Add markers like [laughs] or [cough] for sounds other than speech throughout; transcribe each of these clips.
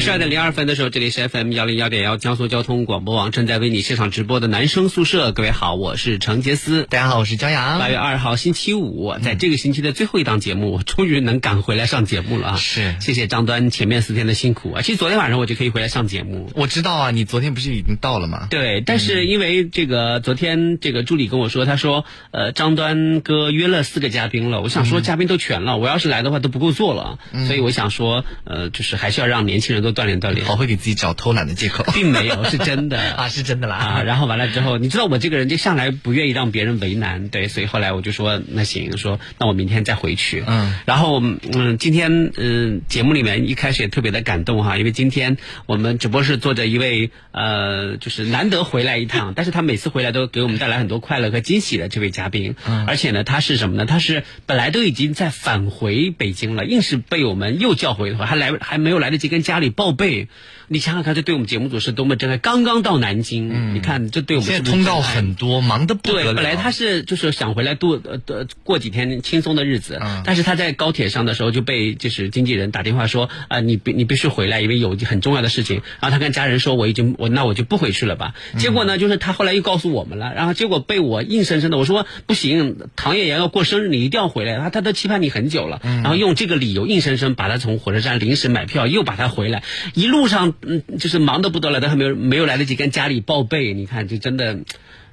二十二点零二分的时候，这里是 FM 幺零幺点幺江苏交通广播网正在为你现场直播的男生宿舍。各位好，我是程杰思。大家好，我是焦阳。八月二号星期五，在这个星期的最后一档节目，我终于能赶回来上节目了啊！是，谢谢张端前面四天的辛苦啊！其实昨天晚上我就可以回来上节目。我知道啊，你昨天不是已经到了吗？对，但是因为这个昨天这个助理跟我说，他说呃张端哥约了四个嘉宾了，我想说嘉宾都全了，我要是来的话都不够坐了，所以我想说呃就是还是要让年轻人都锻炼锻炼。好会给自己找偷懒的借口，并没有，是真的啊，是真的啦啊！然后完了之后，你知道我这个人就向来不愿意让别人为难，对，所以后来我就说那行，说那我明天再回去。嗯，然后嗯，今天嗯节目里面一开始也特别的感动哈，因为今天我们直播室坐着一位呃，就是难得回来一趟，但是他每次回来都给我们带来很多快乐和惊喜的这位嘉宾，嗯，而且呢，他是什么呢？他是本来都已经在返回北京了，硬是被我们又叫回来，还来还没有来得及跟家里报备。你想想看，这对我们节目组是多么真爱！刚刚到南京，嗯，你看这对我们现在通道很多，忙得不得了。对，本来他是就是想回来度呃过几天轻松的日子，嗯，但是他在高铁上的时候就被就是经纪人打电话说啊，你必你必须回来，因为有很重要的事情。然后他跟家人说，我已经我那我就不回去了吧。结果呢，就是他后来又告诉我们了，然后结果被我硬生生的我说不行，唐叶阳要过生日，你一定要回来，他他都期盼你很久了，然后用这个理由硬生生把他从火车站临时买票又把他回来，一路上嗯就是忙。的不得了，都还没有没有来得及跟家里报备，你看，就真的，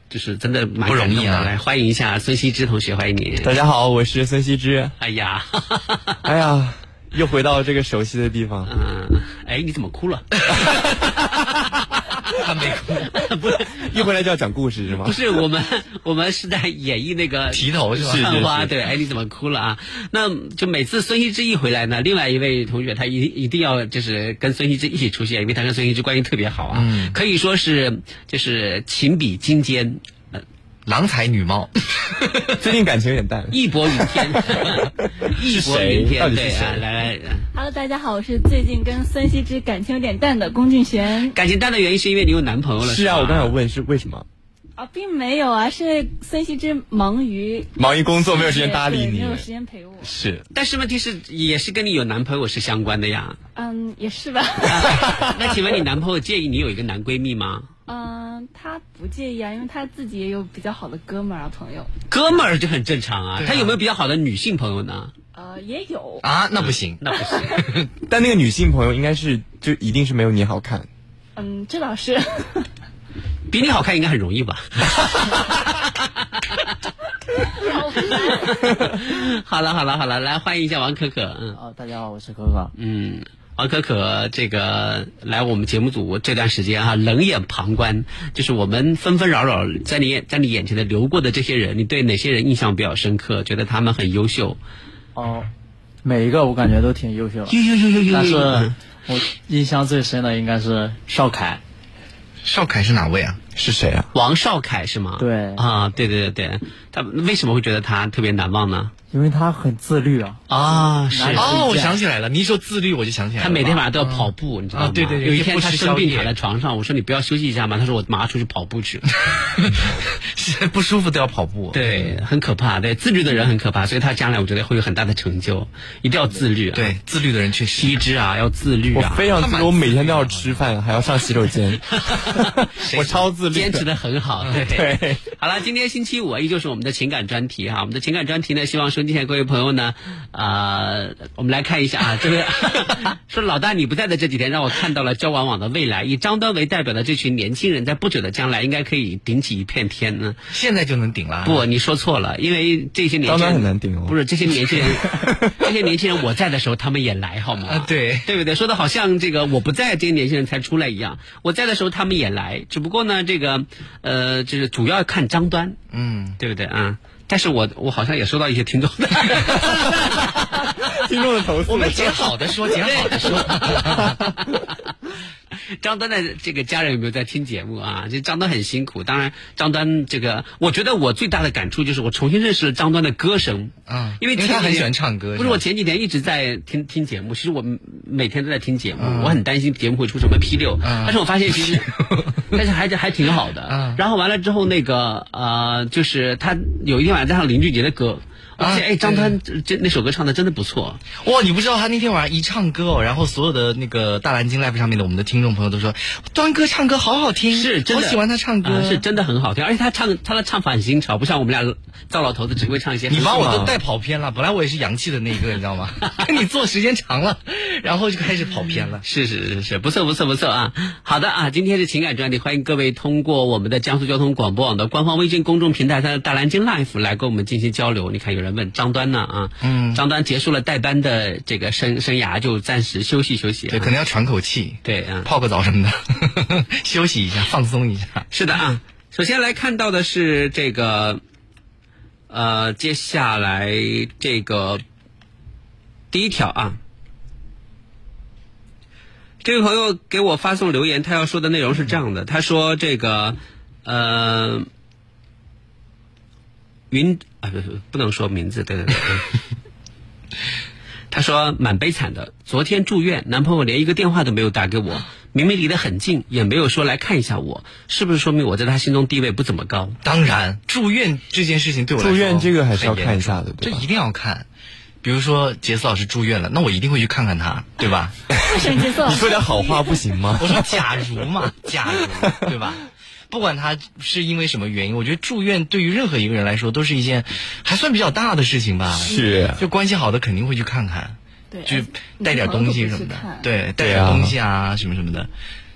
就是真的蛮不容易啊！来欢迎一下孙羲之同学，欢迎你。大家好，我是孙羲之。哎呀，哎呀，又回到这个熟悉的地方。[laughs] 嗯，哎，你怎么哭了？[laughs] 他没哭，[laughs] 不是一回来就要讲故事是吗？不是，我们我们是在演绎那个提头是吧？探花对，哎，你怎么哭了啊？那就每次孙羲之一回来呢，另外一位同学他一一定要就是跟孙羲之一起出现，因为他跟孙羲之关系特别好啊，嗯、可以说是就是情比金坚。郎才女貌，[laughs] 最近感情有点淡。义薄云天，[laughs] 义薄云天，对啊，来来。Hello，大家好，我是最近跟孙羲之感情有点淡的龚俊璇。感情淡的原因是因为你有男朋友了。是啊，我刚才有问是为什么。啊，并没有啊，是孙羲之忙于忙于工作，没有时间搭理你，没有时间陪我。是，但是问题是，也是跟你有男朋友是相关的呀。嗯，也是吧。[laughs] 那请问你男朋友介意你有一个男闺蜜吗？嗯，他不介意啊，因为他自己也有比较好的哥们儿啊朋友。哥们儿就很正常啊。啊他有没有比较好的女性朋友呢？呃，也有啊，那不行，[laughs] 那不行。[laughs] 但那个女性朋友应该是就一定是没有你好看。嗯，这倒是。比你好看应该很容易吧？[laughs] 好了好了好了，来欢迎一下王可可。嗯，哦，大家好，我是可可。嗯，王可可这个来我们节目组这段时间哈、啊，冷眼旁观，就是我们纷纷扰扰在你在你眼前的流过的这些人，你对哪些人印象比较深刻？觉得他们很优秀？哦，每一个我感觉都挺优秀的。呦呦呦呦呦！但是我印象最深的应该是邵凯。邵凯是哪位啊？是谁啊？王邵凯是吗？对啊，对对对对，他为什么会觉得他特别难忘呢？因为他很自律啊。啊，是哦，我想起来了，你一说自律我就想起来了。他每天晚上都要跑步，你知道吗？对对对。有一天他生病躺在床上，我说你不要休息一下吗？他说我马上出去跑步去了。[laughs] 不舒服都要跑步。对，很可怕。对，自律的人很可怕，所以他将来我觉得会有很大的成就。一定要自律啊。对，自律的人确实。羲之啊，要自律啊。我非常自律，我每天都要吃饭，还要上洗手间。[laughs] 我超自律，坚持的很好。[laughs] 对对。好了，今天星期五依旧是我们的情感专题哈。我们的情感专题呢，希望收各位朋友呢，呃，我们来看一下啊，[laughs] 这位 [laughs] 说老大你不在的这几天，让我看到了交往网的未来。以张端为代表的这群年轻人，在不久的将来应该可以顶起一片天呢。现在就能顶了？不，你说错了，因为这些年轻人很难顶哦。不是这些年轻人，[laughs] 这些年轻人我在的时候他们也来好吗？啊，对，对不对？说的好像这个我不在，这些年轻人才出来一样。我在的时候他们也来，只不过呢，这个呃，就是主要看张端，嗯，对不对啊？但是我我好像也收到一些听众的 [laughs] 听众的投诉，[laughs] 我们捡好的说，捡好的说。[laughs] 张端的这个家人有没有在听节目啊？这张端很辛苦。当然，张端这个，我觉得我最大的感触就是我重新认识了张端的歌声。啊因为他很喜欢唱歌不是，我前几天一直在听听节目，其实我每天都在听节目，我很担心节目会出什么纰漏，但是我发现其实，[laughs] 但是还还挺好的。嗯然后完了之后，那个呃，就是他有一天晚上在唱林俊杰的歌。我发现，啊哎，张丹这这那首歌唱的真的不错，哇，你不知道他那天晚上一唱歌哦，然后所有的那个大蓝鲸 live 上面的我们的听众朋友都说，端哥唱歌好好听，是真的好喜欢他唱歌，啊是真的很好听，而且他唱他的唱法很新潮，不像我们俩糟老头子只会唱一些。你把我都带跑偏了，本来我也是洋气的那一个，你知道吗？[laughs] 跟你做时间长了，然后就开始跑偏了。是是是是，不错不错不错啊！好的啊，今天是情感专题，欢迎各位通过我们的江苏交通广播网的官方微信公众平台上的大蓝鲸 Life 来跟我们进行交流。你看，有人问张端呢啊，嗯张端结束了代班的这个生生涯，就暂时休息休息、啊。对，可能要喘口气，对啊，泡个澡什么的，[laughs] 休息一下，放松一下。是的啊。首先来看到的是这个，呃，接下来这个第一条啊，这位朋友给我发送留言，他要说的内容是这样的，他说这个呃，云啊不不不能说名字，对对对。对 [laughs] 他说蛮悲惨的，昨天住院，男朋友连一个电话都没有打给我，明明离得很近，也没有说来看一下我，是不是说明我在他心中地位不怎么高？当然，住院这件事情对我来说住院这个还是要看一下的这一定要看。比如说杰斯老师住院了，那我一定会去看看他，对吧？[laughs] 为什么角色你说点好话不行吗？我说假如嘛，假如对吧？不管他是因为什么原因，我觉得住院对于任何一个人来说都是一件还算比较大的事情吧。是就关系好的肯定会去看看，对就带点东西什么的，对，带点东西啊什么什么的，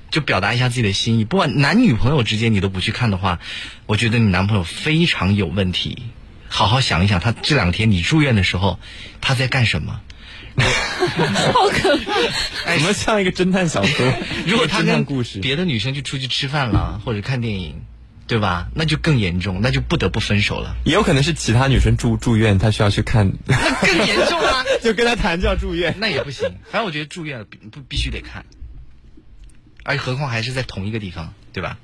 就表达一下自己的心意。不管男女朋友之间你都不去看的话，我觉得你男朋友非常有问题。好好想一想，他这两天你住院的时候，他在干什么？[laughs] 好可怕。怎么像一个侦探小说？[laughs] 如果他侦探跟故事，别的女生就出去吃饭了，或者看电影，对吧？那就更严重，那就不得不分手了。也有可能是其他女生住住院，她需要去看，更严重啊！[laughs] 就跟他谈就要住院。那也不行。反正我觉得住院不必须得看，而且何况还是在同一个地方，对吧？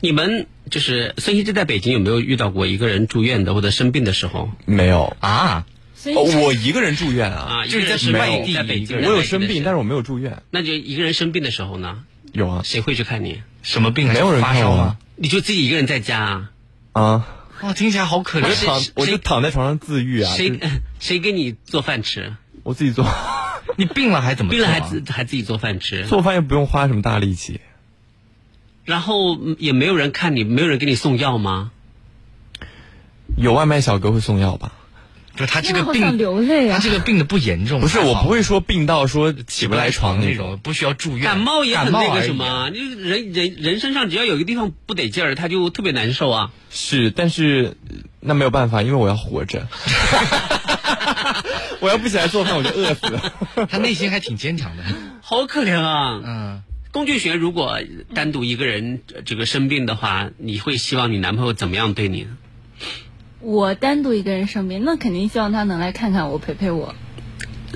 你们就是孙熙之在北京有没有遇到过一个人住院的或者生病的时候没有，啊，哦，我一个人住院啊，啊？就是在外地北京，一个人我有生病，但是是我没有住院。那就一个人生病的时候呢，有啊，谁会去看你？什么病啊？没有人发烧吗？你就自己一个人在家啊？啊，哇，听起来好可怜。我就躺谁，我就躺在床上自愈啊，谁 [laughs] 谁给你做饭吃？我自己做，[laughs] 你病了还怎么病了还自还自己做饭吃，做饭又不用花什么大力气。然后嗯也没有人看你，没有人给你送药吗？有外卖小哥会送药吧？不是他这个病流泪啊他这个病的不严重，不是，我不会说病到说起不来床那那种。，不需要住院。感冒也很那个什么，你人人人身上只要有一个地方不得劲儿，他就特别难受啊。是，但是呃那没有办法，因为我要活着。[laughs] 我要不起来做饭，我就饿死了。他内心还挺坚强的。好可怜啊！嗯，龚俊学如果单独一个人呃这个生病的话，你会希望你男朋友怎么样对你？我单独一个人生病，那肯定希望他能来看看我，陪陪我。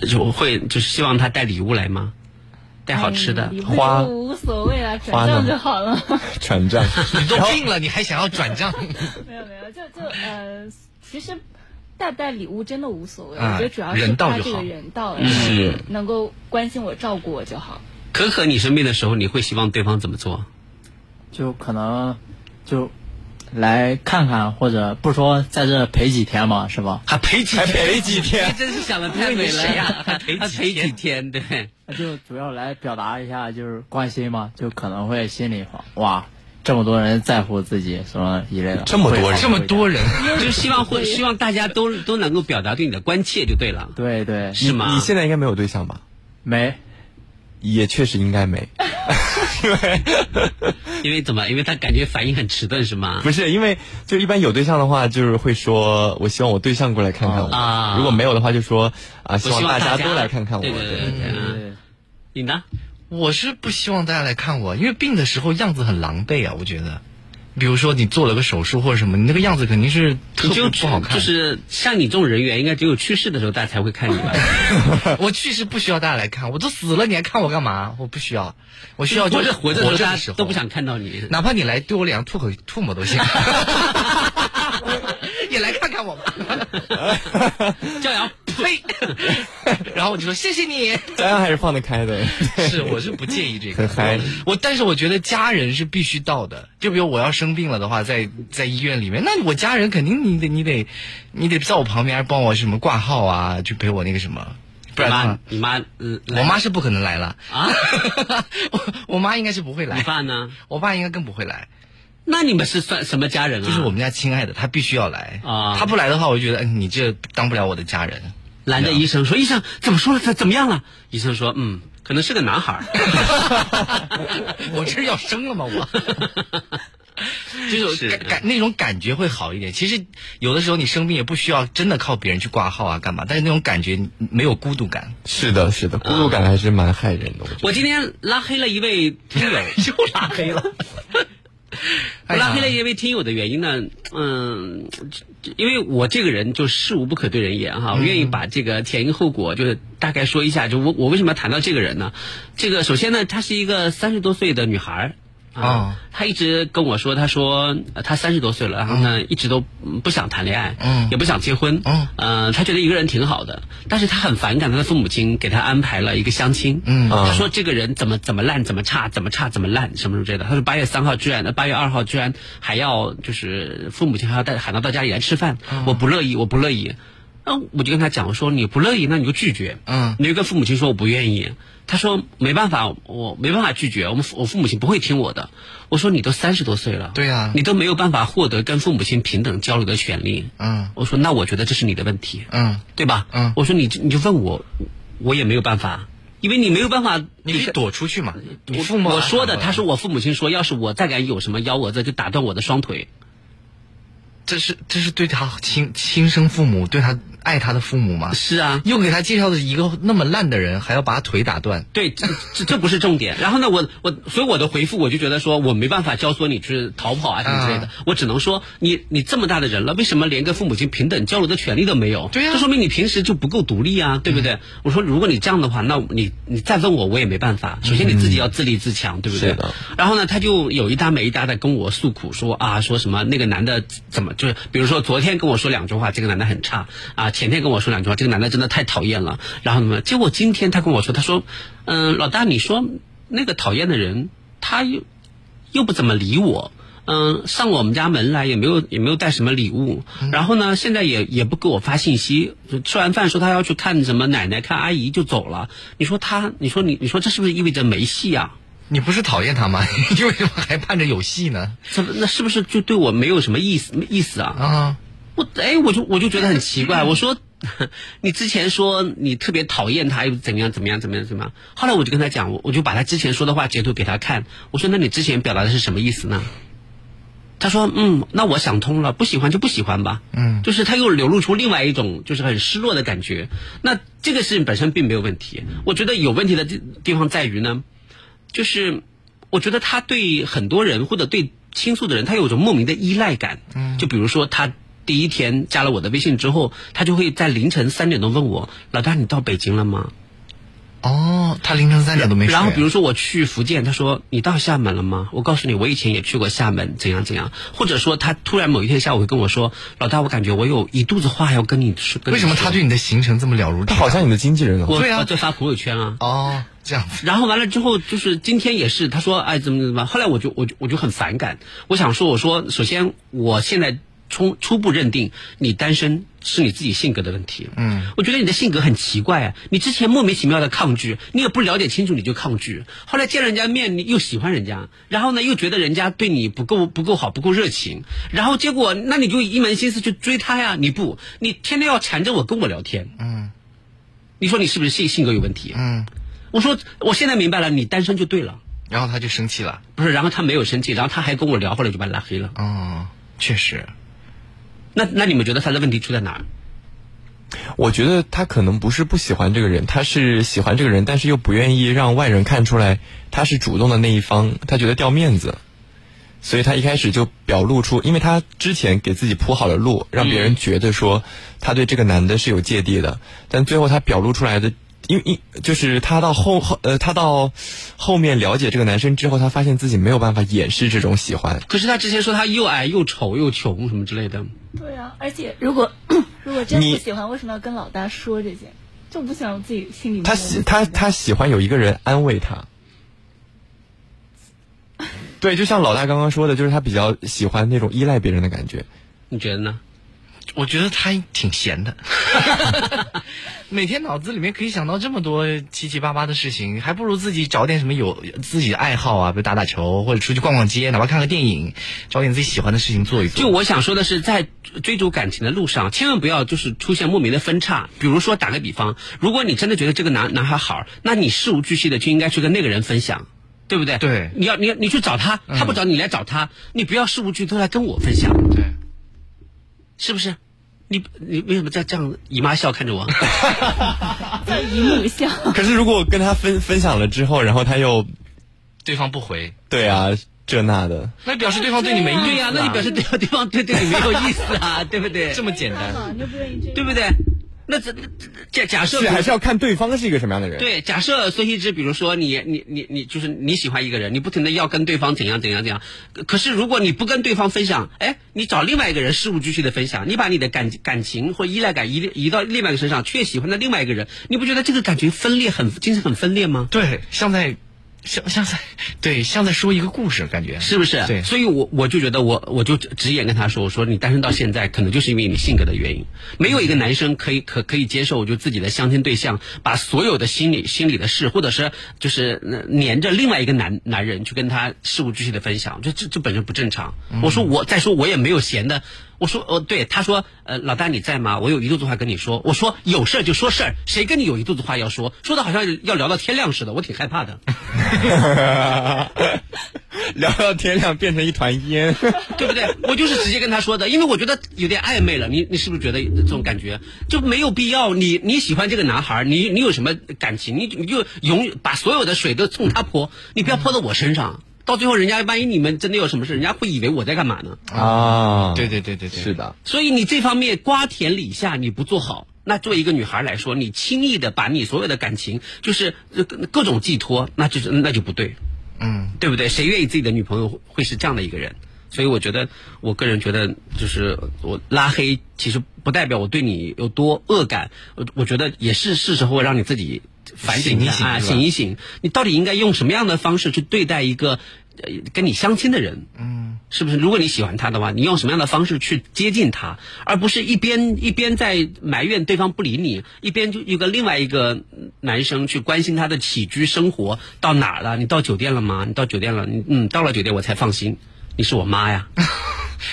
就会就是希望他带礼物来吗？带好吃的哎，礼物花无所谓啊，转账就好了。[laughs] 转账，你都病了，你还想要转账？没有没有，就就呃，其实带不带礼物真的无所谓，啊我觉得主要是人到就好他这个人到了，是能够关心我、照顾我就好。可可，你生病的时候，你会希望对方怎么做？就可能就来看看，或者不说在这陪几天嘛，是吧？还陪几还陪几你天？真是想的太美了呀。还陪几还陪几天天？对，那就主要来表达一下就是关心嘛，就可能会心里话哇，这么多人在乎自己什么一类的，这么多人？这么多人，[laughs] 就希望会希望大家都都能够表达对你的关切就对了，对对，是吗？你现在应该没有对象吧？没也确实应该没，[laughs] 因为因为怎么？因为他感觉反应很迟钝是吗？不是因为就一般有对象的话，就是会说我希望我对象过来看看我。啊如果没有的话，就说啊，希望大家都来看看我。对对对对对。嗯对你呢？我是不希望大家来看我，因为病的时候样子很狼狈啊，我觉得。比如说你做了个手术或者什么，你那个样子肯定是特别你就不好看。就是像你这种人员，应该只有去世的时候大家才会看你吧？[laughs] 我去世不需要大家来看，我都死了，你还看我干嘛？我不需要，我需要就或者是活着的时候，都不想看到你。哪怕你来对我脸上吐口唾沫都行，[laughs] [laughs] 吧。教养，呸！然后我就说谢谢你。骄阳还是放得开的。[laughs] 是，我是不介意这个，很嗨我但是我觉得家人是必须到的。就比如我要生病了的话，在在医院里面，那我家人肯定你得你得你得在我旁边帮我什么挂号啊，去陪我那个什么，不你妈然你妈，嗯，我妈是不可能来了啊，[laughs] 我我妈应该是不会你来，爸呢？我爸应该更不会来。那你们是算什么家人啊？就是我们家亲爱的，他必须要来啊他不来的话，我就觉得嗯你这当不了我的家人。拦着医生说：“医生怎么说了？怎怎么样了？”医生说：“嗯，可能是个男孩儿。[laughs] 我这是要生了吗？我。[laughs] 就是是感感那种感觉会好一点。其实有的时候你生病也不需要真的靠别人去挂号啊干嘛，但是那种感觉没有孤独感。是的，是的，孤独感还是蛮害人的。我我今天拉黑了一位听友，[laughs] 又拉黑了。[laughs] 我拉黑了一位听友的原因呢，嗯，因为我这个人就事无不可对人言哈，我愿意把这个前因后果就是大概说一下，就我我为什么要谈到这个人呢？这个首先呢，她是一个三十多岁的女孩啊，他一直跟我说，他说呃她三十多岁了，然后呢，一直都嗯不想谈恋爱，嗯。也不想结婚，嗯。呃，她觉得一个人挺好的，但是他很反感他的父母亲给他安排了一个相亲，嗯。他说这个人怎么怎么烂，怎么差，怎么差，怎么烂，什么什么之类的。他说八月三号居然，八月二号居然还要就是父母亲还要带喊他到家里来吃饭，我不乐意，我不乐意。那我就跟他讲，我说你不乐意，那你就拒绝。嗯你就跟父母亲说我不愿意。他说没办法，我没办法拒绝，我们父我父母亲不会听我的。我说你都三十多岁了，对呀你都没有办法获得跟父母亲平等交流的权利。嗯我说那我觉得这是你的问题，嗯，对吧？嗯我说你你就问我，我也没有办法，因为你没有办法，你可以躲出去嘛。我父母我说的，他说我父母亲说，要是我再敢有什么幺蛾子，就打断我的双腿。这是这是对他亲亲生父母对他爱他的父母吗？是啊，又给他介绍的一个那么烂的人，还要把他腿打断。对，这这这不是重点。然后呢，我我所以我的回复我就觉得说我没办法教唆你去逃跑啊什么之类的，啊我只能说你你这么大的人了，为什么连跟父母亲平等交流的权利都没有？对呀这说明你平时就不够独立啊，对不对？我说如果你这样的话，那你你再问我我也没办法。首先你自己要自立自强，对不对？是的然后呢，他就有一搭没一搭的跟我诉苦说啊，说什么那个男的怎么就是，比如说昨天跟我说两句话，这个男的很差啊，前天跟我说两句话，这个男的真的太讨厌了。然后呢，结果今天他跟我说，他说，嗯、老大，你说那个讨厌的人，他又又不怎么理我。嗯，上我们家门来也没有也没有带什么礼物，然后呢，现在也也不给我发信息。吃完饭说他要去看什么奶奶看阿姨就走了。你说他，你说你你说这是不是意味着没戏啊？你不是讨厌他吗？[laughs] 你为什么还盼着有戏呢？怎么那是不是就对我没有什么意思意思啊？啊，我哎，我就我就觉得很奇怪。我说，[laughs] 你之前说你特别讨厌他，又怎么样怎么样怎么样怎么样？后来我就跟他讲，我我就把他之前说的话截图给他看。我说，那你之前表达的是什么意思呢？他说，嗯，那我想通了，不喜欢就不喜欢吧。嗯，就是他又流露出另外一种就是很失落的感觉。那这个事情本身并没有问题，我觉得有问题的地地方在于呢，就是我觉得他对很多人或者对倾诉的人，他有一种莫名的依赖感。嗯，就比如说他第一天加了我的微信之后，他就会在凌晨三点钟问我：“老大，你到北京了吗？”哦，他凌晨三点都没睡。然后比如说我去福建，他说你到厦门了吗？我告诉你，我以前也去过厦门，怎样怎样。或者说他突然某一天下午会跟我说，老大，我感觉我有一肚子话要跟你说。跟你为什么他对你的行程这么了如指掌？他好像你的经纪人啊。我对啊我在发朋友圈啊？哦，这样子。然后完了之后，就是今天也是，他说哎怎么怎么，后来我就我就我就很反感，我想说我说首先我现在初初步认定你单身是你自己性格的问题，嗯，我觉得你的性格很奇怪啊，你之前莫名其妙的抗拒，你也不了解清楚你就抗拒，后来见人家面你又喜欢人家，然后呢又觉得人家对你不够不够好不够热情，然后结果那你就一门心思去追他呀，你不，你天天要缠着我跟我聊天，嗯。你说你是不是性性格有问题？嗯，我说我现在明白了，你单身就对了。然后他就生气了。不是，然后他没有生气，然后他还跟我聊，后来就把他拉黑了。哦，确实。那那你们觉得他的问题出在哪儿？我觉得他可能不是不喜欢这个人，他是喜欢这个人，但是又不愿意让外人看出来他是主动的那一方，他觉得掉面子。所以他一开始就表露出，因为他之前给自己铺好了路，让别人觉得说他对这个男的是有芥蒂的，但最后他表露出来的，因为因就是他到后后呃，他到后面了解这个男生之后，他发现自己没有办法掩饰这种喜欢。可是他之前说他又矮又丑又穷什么之类的，对啊，而且如果 [coughs] 如果真的不喜欢，为什么要跟老大说这些？就不想自己心里他喜他他喜欢有一个人安慰他。[laughs] 对，就像老大刚刚说的，就是他比较喜欢那种依赖别人的感觉。你觉得呢？我觉得他挺闲的，[laughs] 每天脑子里面可以想到这么多七七八八的事情，还不如自己找点什么有自己的爱好啊，比如打打球或者出去逛逛街，哪怕看个电影，找点自己喜欢的事情做一做。就我想说的是，在追逐感情的路上，千万不要就是出现莫名的分叉。比如说，打个比方，如果你真的觉得这个男男孩好，那你事无巨细的就应该去跟那个人分享，对不对？对你要你要你去找他，他不找你来找他，你不要事无巨细都来跟我分享，对，是不是？你你为什么在这样姨妈笑看着我？[laughs] 叫姨母笑。[laughs] 可是如果我跟他分分享了之后，然后他又对方不回，对啊这那的，那表示对方对你没意思、啊。对呀、那你表示对 [laughs] 对方对对你没有意思啊，对不对？这么简单。你又不愿意，对不对？那这这假假设是还是要看对方是一个什么样的人。对，假设孙羲之，比如说你你你你就是你喜欢一个人，你不停的要跟对方怎样怎样怎样，可可是如果你不跟对方分享，哎，你找另外一个人事无巨细的分享，你把你的感感情或依赖感移移到另外一个身上，却喜欢的另外一个人，你不觉得这个感觉分裂很精神很分裂吗？对，像在像像在对像在说一个故事，感觉是不是？对所以我我就觉得我我就直言跟他说，我说你单身到现在，可能就是因为你性格的原因，没有一个男生可以可可以接受就自己的相亲对象把所有的心理心理的事，或者是就是呃黏着另外一个男男人去跟他事无巨细的分享，这这这本身不正常。我说我再说我也没有闲的。我说哦，对，他说，呃，老大你在吗？我有一肚子话跟你说。我说有事儿就说事儿，谁跟你有一肚子话要说？说的好像要聊到天亮似的，我挺害怕的。[laughs] 聊到天亮变成一团烟。[laughs] 对不对？我就是直接跟他说的，因为我觉得有点暧昧了。你你是不是觉得这种感觉就没有必要？你你喜欢这个男孩，你你有什么感情？你你就永远把所有的水都冲他泼，你不要泼到我身上。到最后，人家万一你们真的有什么事，人家会以为我在干嘛呢？啊，对对对对对，是的，所以你这方面瓜田李下你不做好，那作为一个女孩来说，你轻易的把你所有的感情就是各种寄托，那就是那就不对。嗯，对不对？谁愿意自己的女朋友会是这样的一个人？所以我觉得，我个人觉得，就是我拉黑，其实不代表我对你有多恶感。我我觉得也是是时候让你自己反省一下啊，醒一醒你到底应该用什么样的方式去对待一个呃跟你相亲的人？嗯，是不是？如果你喜欢他的话，你用什么样的方式去接近他，而不是一边一边在埋怨对方不理你，一边就一个另外一个男生去关心他的起居生活到哪儿了？你到酒店了吗？你到酒店了？你嗯，到了酒店我才放心。你是我妈呀。[laughs]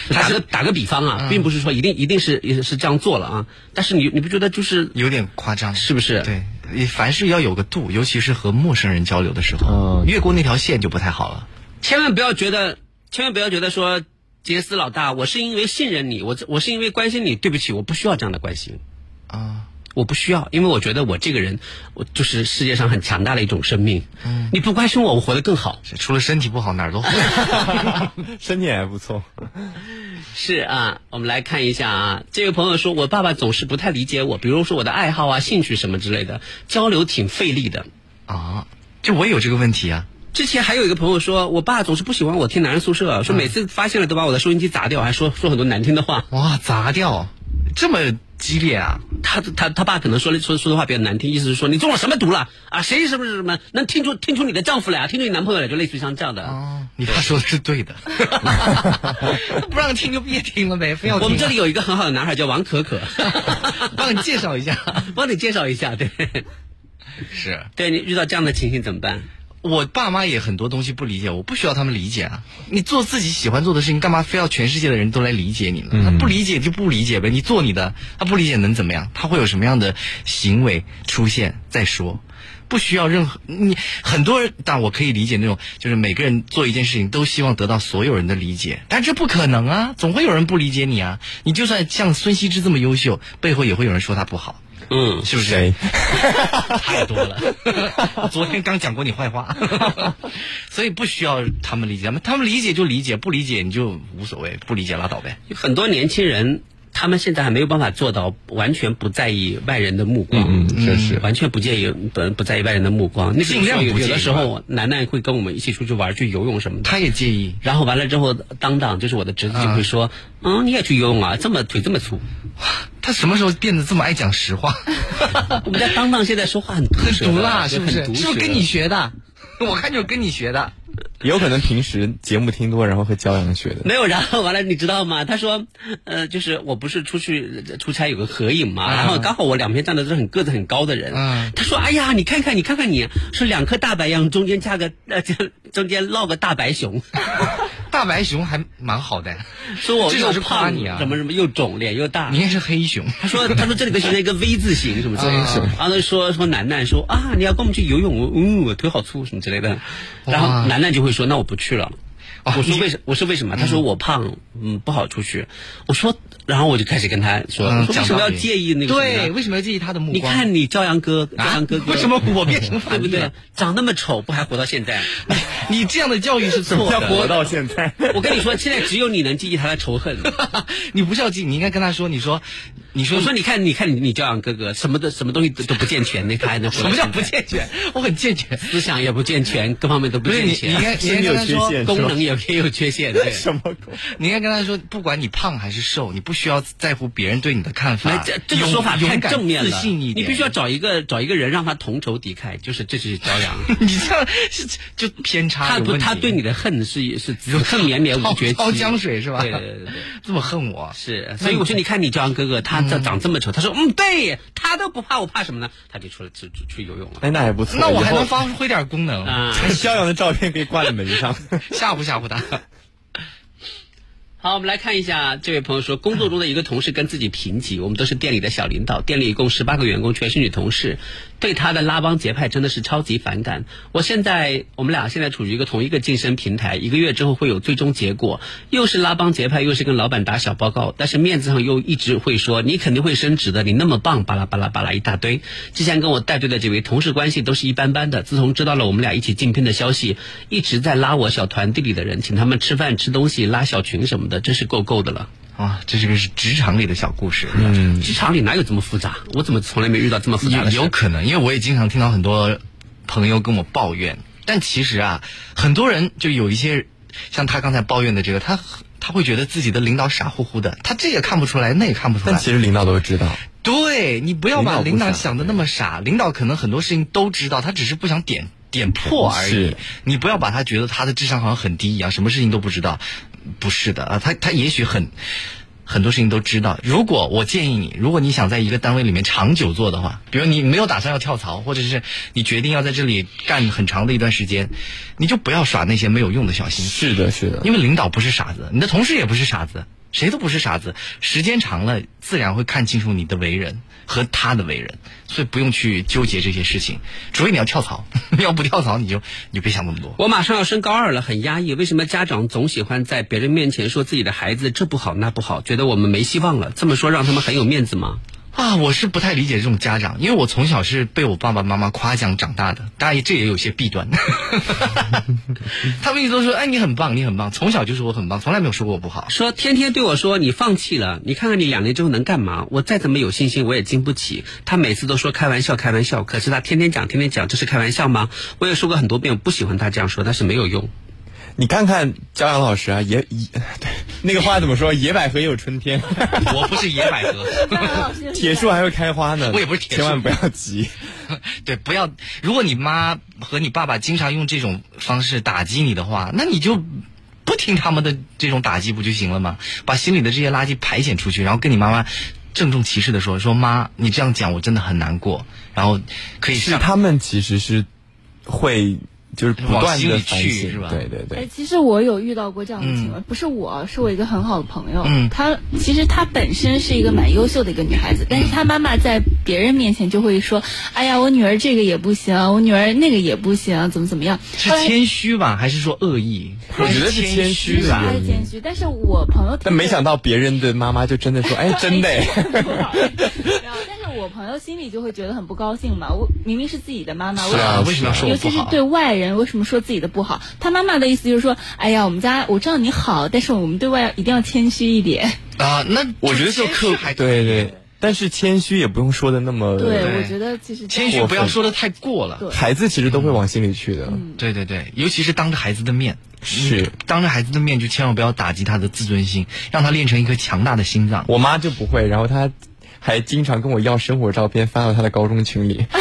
打个打个比方啊，并不是说一定一定是是这样做了啊，但是你你不觉得就是有点夸张，是不是？对，也凡事要有个度，尤其是和陌生人交流的时候，嗯越过那条线就不太好了。千万不要觉得，千万不要觉得说，杰斯老大，我是因为信任你，我我是因为关心你，对不起，我不需要这样的关心，啊，我不需要，因为我觉得我这个人，我就是世界上很强大的一种生命。嗯，你不关心我，我活得更好。除了身体不好，哪儿都好。[laughs] 身体也还不错。是啊，我们来看一下啊，这位朋友说，我爸爸总是不太理解我，比如说我的爱好啊、兴趣什么之类的，交流挺费力的。啊，就我也有这个问题啊。之前还有一个朋友说，我爸总是不喜欢我听男人宿舍，说每次发现了都把我的收音机砸掉，还说说很多难听的话。哇，砸掉，这么激烈啊！他他他爸可能说了说说的话比较难听，意思是说你中了什么毒了啊？谁什么什么能听出听出你的丈夫来啊？听出你男朋友来，就类似于像这样的。哦，你爸说的是对的，[laughs] 不让听就别听了呗，非要我们这里有一个很好的男孩叫王可可，[laughs] 帮你介绍一下。[laughs] 帮你介绍一下，对，是对你遇到这样的情形怎么办？我爸妈也很多东西不理解，我不需要他们理解啊。你做自己喜欢做的事情，干嘛非要全世界的人都来理解你呢？他不理解就不理解呗，你做你的，他不理解能怎么样？他会有什么样的行为出现再说。不需要任何你很多人，但我可以理解那种，就是每个人做一件事情都希望得到所有人的理解，但这不可能啊，总会有人不理解你啊。你就算像孙羲之这么优秀，背后也会有人说他不好。嗯，是不是？[laughs] 太多了，昨天刚讲过你坏话，[laughs] 所以不需要他们理解，他们他们理解就理解，不理解你就无所谓，不理解拉倒呗。很多年轻人。他们现在还没有办法做到完全不在意外人的目光，嗯嗯确实完全不介意不不在意外人的目光。那尽量有有的时候，楠楠会跟我们一起出去玩，去游泳什么的。他也介意，然后完了之后，当当就是我的侄子就会说：“嗯，你也去游泳啊？这么腿这么粗。他什么时候变得这么爱讲实话？” [laughs] 我们家当当现在说话很毒很毒辣，是不是？是不是跟你学的？[laughs] 我看就是跟你学的。也 [laughs] 有可能平时节目听多，然后和骄阳学的。没有，然后完了，你知道吗？他说，呃，就是我不是出去出差有个合影嘛，然后刚好我两边站的都是很个子很高的人。嗯他说，哎呀，你看看，你看看你，说两颗大白杨中间夹个呃，这中间落个大白熊，[laughs] 大白熊还蛮好的，说我是夸胖你啊什么什么又肿，脸又大你。也是黑熊。他说：“他说这里头形成一个 V 字形，什么之类的。啊然后说说楠楠说啊，你要跟我们去游泳，嗯，我腿好粗什么之类的。然后楠楠就会说，那我不去了。我说为什我说为什么？他说我胖，嗯，不好出去。我说，然后我就开始跟他说，嗯说为什么要介意那个对，为什么要介意他的目光？你看你朝阳哥，朝啊阳哥哥，为什么我变成对不对反例了？？长那么丑，不还活到现在？[laughs] 你这样的教育是错的。要活到现在，[laughs] 我跟你说，现在只有你能记忆他的仇恨。[laughs] 你不是要记，你应该跟他说，你说，你说我说，你看，你看你你朝阳哥哥，什么的什么东西都都不健全，那他还能活什么叫不健全？我很健全。思想也不健全，各方面都不健全。你应该你应该有跟他说，缺陷功能也也有缺陷，对。什么？你应该跟他说，不管你胖还是瘦，你不需要在乎别人对你的看法。那这这个说法太正面了，自信一点。你必须要找一个找一个人让他同仇敌忾，就是这就是朝阳。[laughs] 你这样是就偏差他不，他对你的恨是是恨绵绵无绝期，[laughs] 滔江水是吧对对对对，[laughs] 这么恨我，是。所以我说，你看你朝阳哥哥，他这长这么丑，他说嗯，对他都不怕，我怕什么呢？他就出来去去去游泳了。哎，那还不错。那我还能发挥点功能，啊，骄阳的照片可以挂在门上。吓唬吓唬他。好，我们来看一下，这位朋友说，工作中的一个同事跟自己平级，我们都是店里的小领导，店里一共十八个员工，全是女同事，对他的拉帮结派真的是超级反感。我现在，我们俩现在处于一个同一个晋升平台，一个月之后会有最终结果，又是拉帮结派，又是跟老板打小报告，但是面子上又一直会说你肯定会升职的，你那么棒，巴拉巴拉巴拉一大堆。之前跟我带队的几位同事关系都是一般般的，自从知道了我们俩一起竞聘的消息，一直在拉我小团队里的人，请他们吃饭吃东西，拉小群什么的，真是够够的了。啊，这是个是职场里的小故事。嗯，职场里哪有这么复杂？我怎么从来没遇到这么复杂有的事？有可能，因为我也经常听到很多朋友跟我抱怨，但其实啊，很多人就有一些像他刚才抱怨的这个，他他会觉得自己的领导傻乎乎的，他这也看不出来，那也看不出来。但其实领导都知道。对你不要把领导想的那么傻，领导可能很多事情都知道，他只是不想点点破而已。你不要把他觉得他的智商好像很低一样，什么事情都不知道，不是的啊，他他也许很。很多事情都知道。如果我建议你，如果你想在一个单位里面长久做的话，比如你没有打算要跳槽，或者是你决定要在这里干很长的一段时间，你就不要耍那些没有用的小心思。是的，是的。因为领导不是傻子，你的同事也不是傻子，谁都不是傻子。时间长了，自然会看清楚你的为人和他的为人，所以不用去纠结这些事情。除非你要跳槽，[laughs] 要不跳槽，你就你就别想那么多。我马上要升高二了，很压抑。为什么家长总喜欢在别人面前说自己的孩子这不好那不好，觉得我们没希望了？这么说让他们很有面子吗？啊，我是不太理解这种家长，因为我从小是被我爸爸妈妈夸奖长大的，当然这也有些弊端。[laughs] 他们一直都说，哎，你很棒，你很棒，从小就说我很棒，从来没有说过我不好。说天天对我说你放弃了，你看看你两年之后能干嘛？我再怎么有信心，我也经不起。他每次都说开玩笑，开玩笑，可是他天天讲，天天讲，这是开玩笑吗？我也说过很多遍，我不喜欢他这样说，但是没有用。你看看焦阳老师啊，野野，对，那个话怎么说？野百合也有春天，[laughs] 我不是野百合，[laughs] 铁树还会开花呢。我也不是铁树千万不要急。[laughs] 对，不要。如果你妈和你爸爸经常用这种方式打击你的话，那你就不听他们的这种打击不就行了吗？把心里的这些垃圾排遣出去，然后跟你妈妈郑重其事的说：“说妈，你这样讲我真的很难过。”然后可以上是他们其实是会就是不断的反省，去是吧对对对哎，。其实我有遇到过这样的情况，不是我，是我一个很好的朋友。嗯她其实她本身是一个蛮优秀的一个女孩子，但是她妈妈在别人面前就会说：“哎呀，我女儿这个也不行，我女儿那个也不行，怎么怎么样。”是谦虚吧，还是说恶意？我觉得是谦虚是她的原因的谦虚，但是我朋友但没想到别人的妈妈就真的说：“ [laughs] 哎，真的。[laughs] ”但是我朋友心里就会觉得很不高兴嘛。我明明是自己的妈妈，是啊，为什么要说我不好？尤其是对外人，为什么说自己的不好？他妈妈的意思就是说，哎呀，我们家我知道你好，但是我们对外一定要谦虚一点。啊，那我觉得就客客对对，但是谦虚也不用说的那么对，我觉得其实谦虚不要说的太过了，孩子其实都会往心里去的。对对对，尤其是当着孩子的面，是当着孩子的面就千万不要打击他的自尊心，让他练成一颗强大的心脏。我妈就不会，然后她还经常跟我要生活照片发到她的高中群里。[laughs]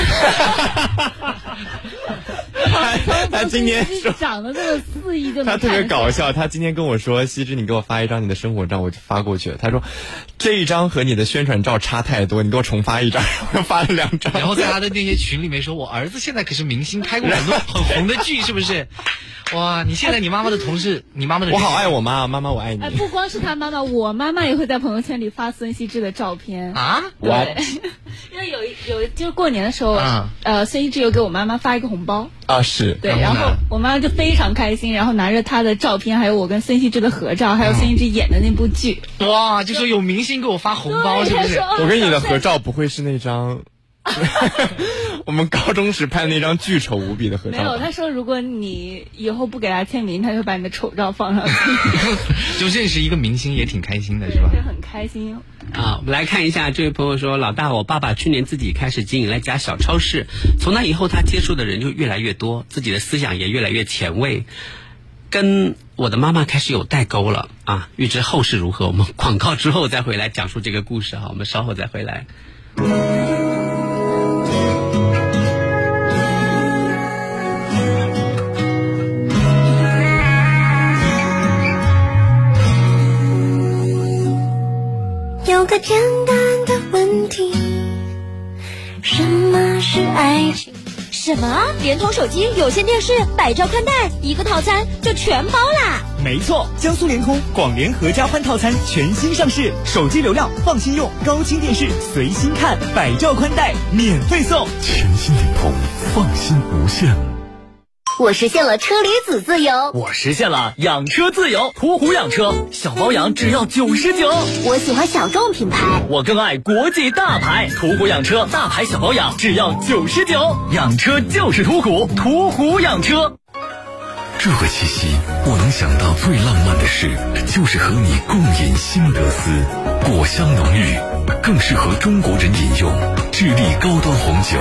他今天长得这么肆意，就他特别搞笑。他今天跟我说：“西芝，你给我发一张你的生活照，我就发过去了。”他说：“这一张和你的宣传照差太多，你给我重发一张。[laughs] ”我发了两张，然后在他的那些群里面说：“我儿子现在可是明星，拍过很多很红的剧，是不是？”哇！你现在你妈妈的同事，你妈妈的我好爱我妈，妈妈我爱你。哎，不光是他妈妈，我妈妈也会在朋友圈里发孙羲之的照片啊。对，[laughs] 因为有有就是过年的时候，呃，孙羲之有给我妈妈发一个红包啊，是对，然后我妈妈就非常开心，然后拿着她的照片，还有我跟孙羲之的合照，还有孙羲之演的那部剧。哇！就说有明星给我发红包，是不是？我跟你的合照不会是那张。[laughs] 我们高中时拍的那张巨丑无比的合照。没有，他说如果你以后不给他签名，他就把你的丑照放上去。[laughs] 就认识一个明星也挺开心的，是吧？是很开心。啊，我们来看一下，这位朋友说：“老大，我爸爸去年自己开始经营了一家小超市，从那以后他接触的人就越来越多，自己的思想也越来越前卫，跟我的妈妈开始有代沟了啊！预知后事如何，我们广告之后再回来讲述这个故事哈，我们稍后再回来。”个简单的问题，什么是爱情？什么？联通手机、有线电视、百兆宽带，一个套餐就全包啦！没错，江苏联通广联合家欢套餐全新上市，手机流量放心用，高清电视随心看，百兆宽带免费送。全新联通，放心无限。我实现了车厘子自由，我实现了养车自由。途虎养车，小保养只要九十九。我喜欢小众品牌，我更爱国际大牌。途虎养车，大牌小保养只要九十九。养车就是途虎，途虎养车。这个七夕，我能想到最浪漫的事，就是和你共饮新德斯，果香浓郁，更适合中国人饮用。智利高端红酒，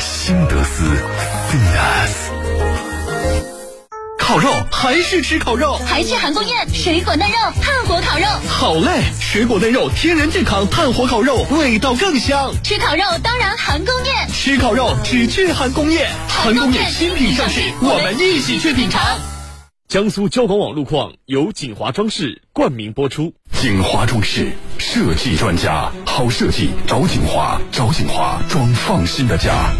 新德斯 f i n a s 烤肉还是吃烤肉，还是韩宫宴，水果嫩肉，炭火烤肉。好嘞，水果嫩肉，天然健康，炭火烤肉，味道更香。吃烤肉当然韩宫宴，吃烤肉只去韩宫宴。韩宫宴新品上市，我们一起去品尝。江苏交广网路况由锦华装饰冠名播出。锦华装饰设计专家，好设计找锦华，找锦华装放心的家。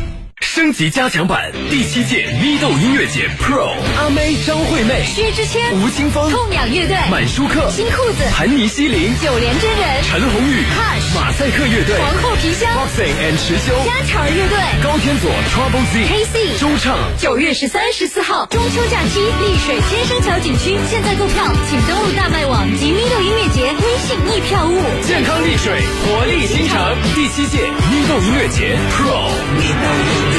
升级加强版第七届咪豆音乐节 Pro，阿妹、张惠妹、薛之谦、吴青峰、痛仰乐队、满舒克、新裤子、盘尼西林、九连真人、陈鸿宇、Hush、马赛克乐队、皇后皮箱、Boxing and 池修、家常乐队、高天佐、Trouble Z、KC、周畅。九月十三、十四号中秋假期，丽水千生桥景区现在购票，请登录大麦网及咪豆音乐节微信易票务。健康丽水，活力新城，第七届咪豆音乐节 Pro。咪豆音乐节 Pro。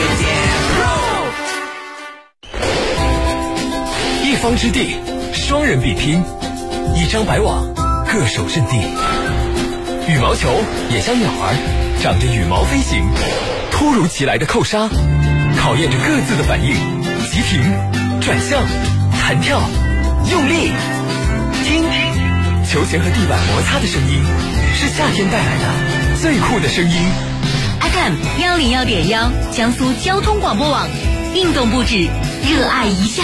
方之地，双人比拼，一张白网，各守阵地。羽毛球也像鸟儿，长着羽毛飞行。突如其来的扣杀，考验着各自的反应。急停，转向，弹跳，用力，听，球鞋和地板摩擦的声音，是夏天带来的最酷的声音。FM 幺零幺点幺，江苏交通广播网，运动不止，热爱一下。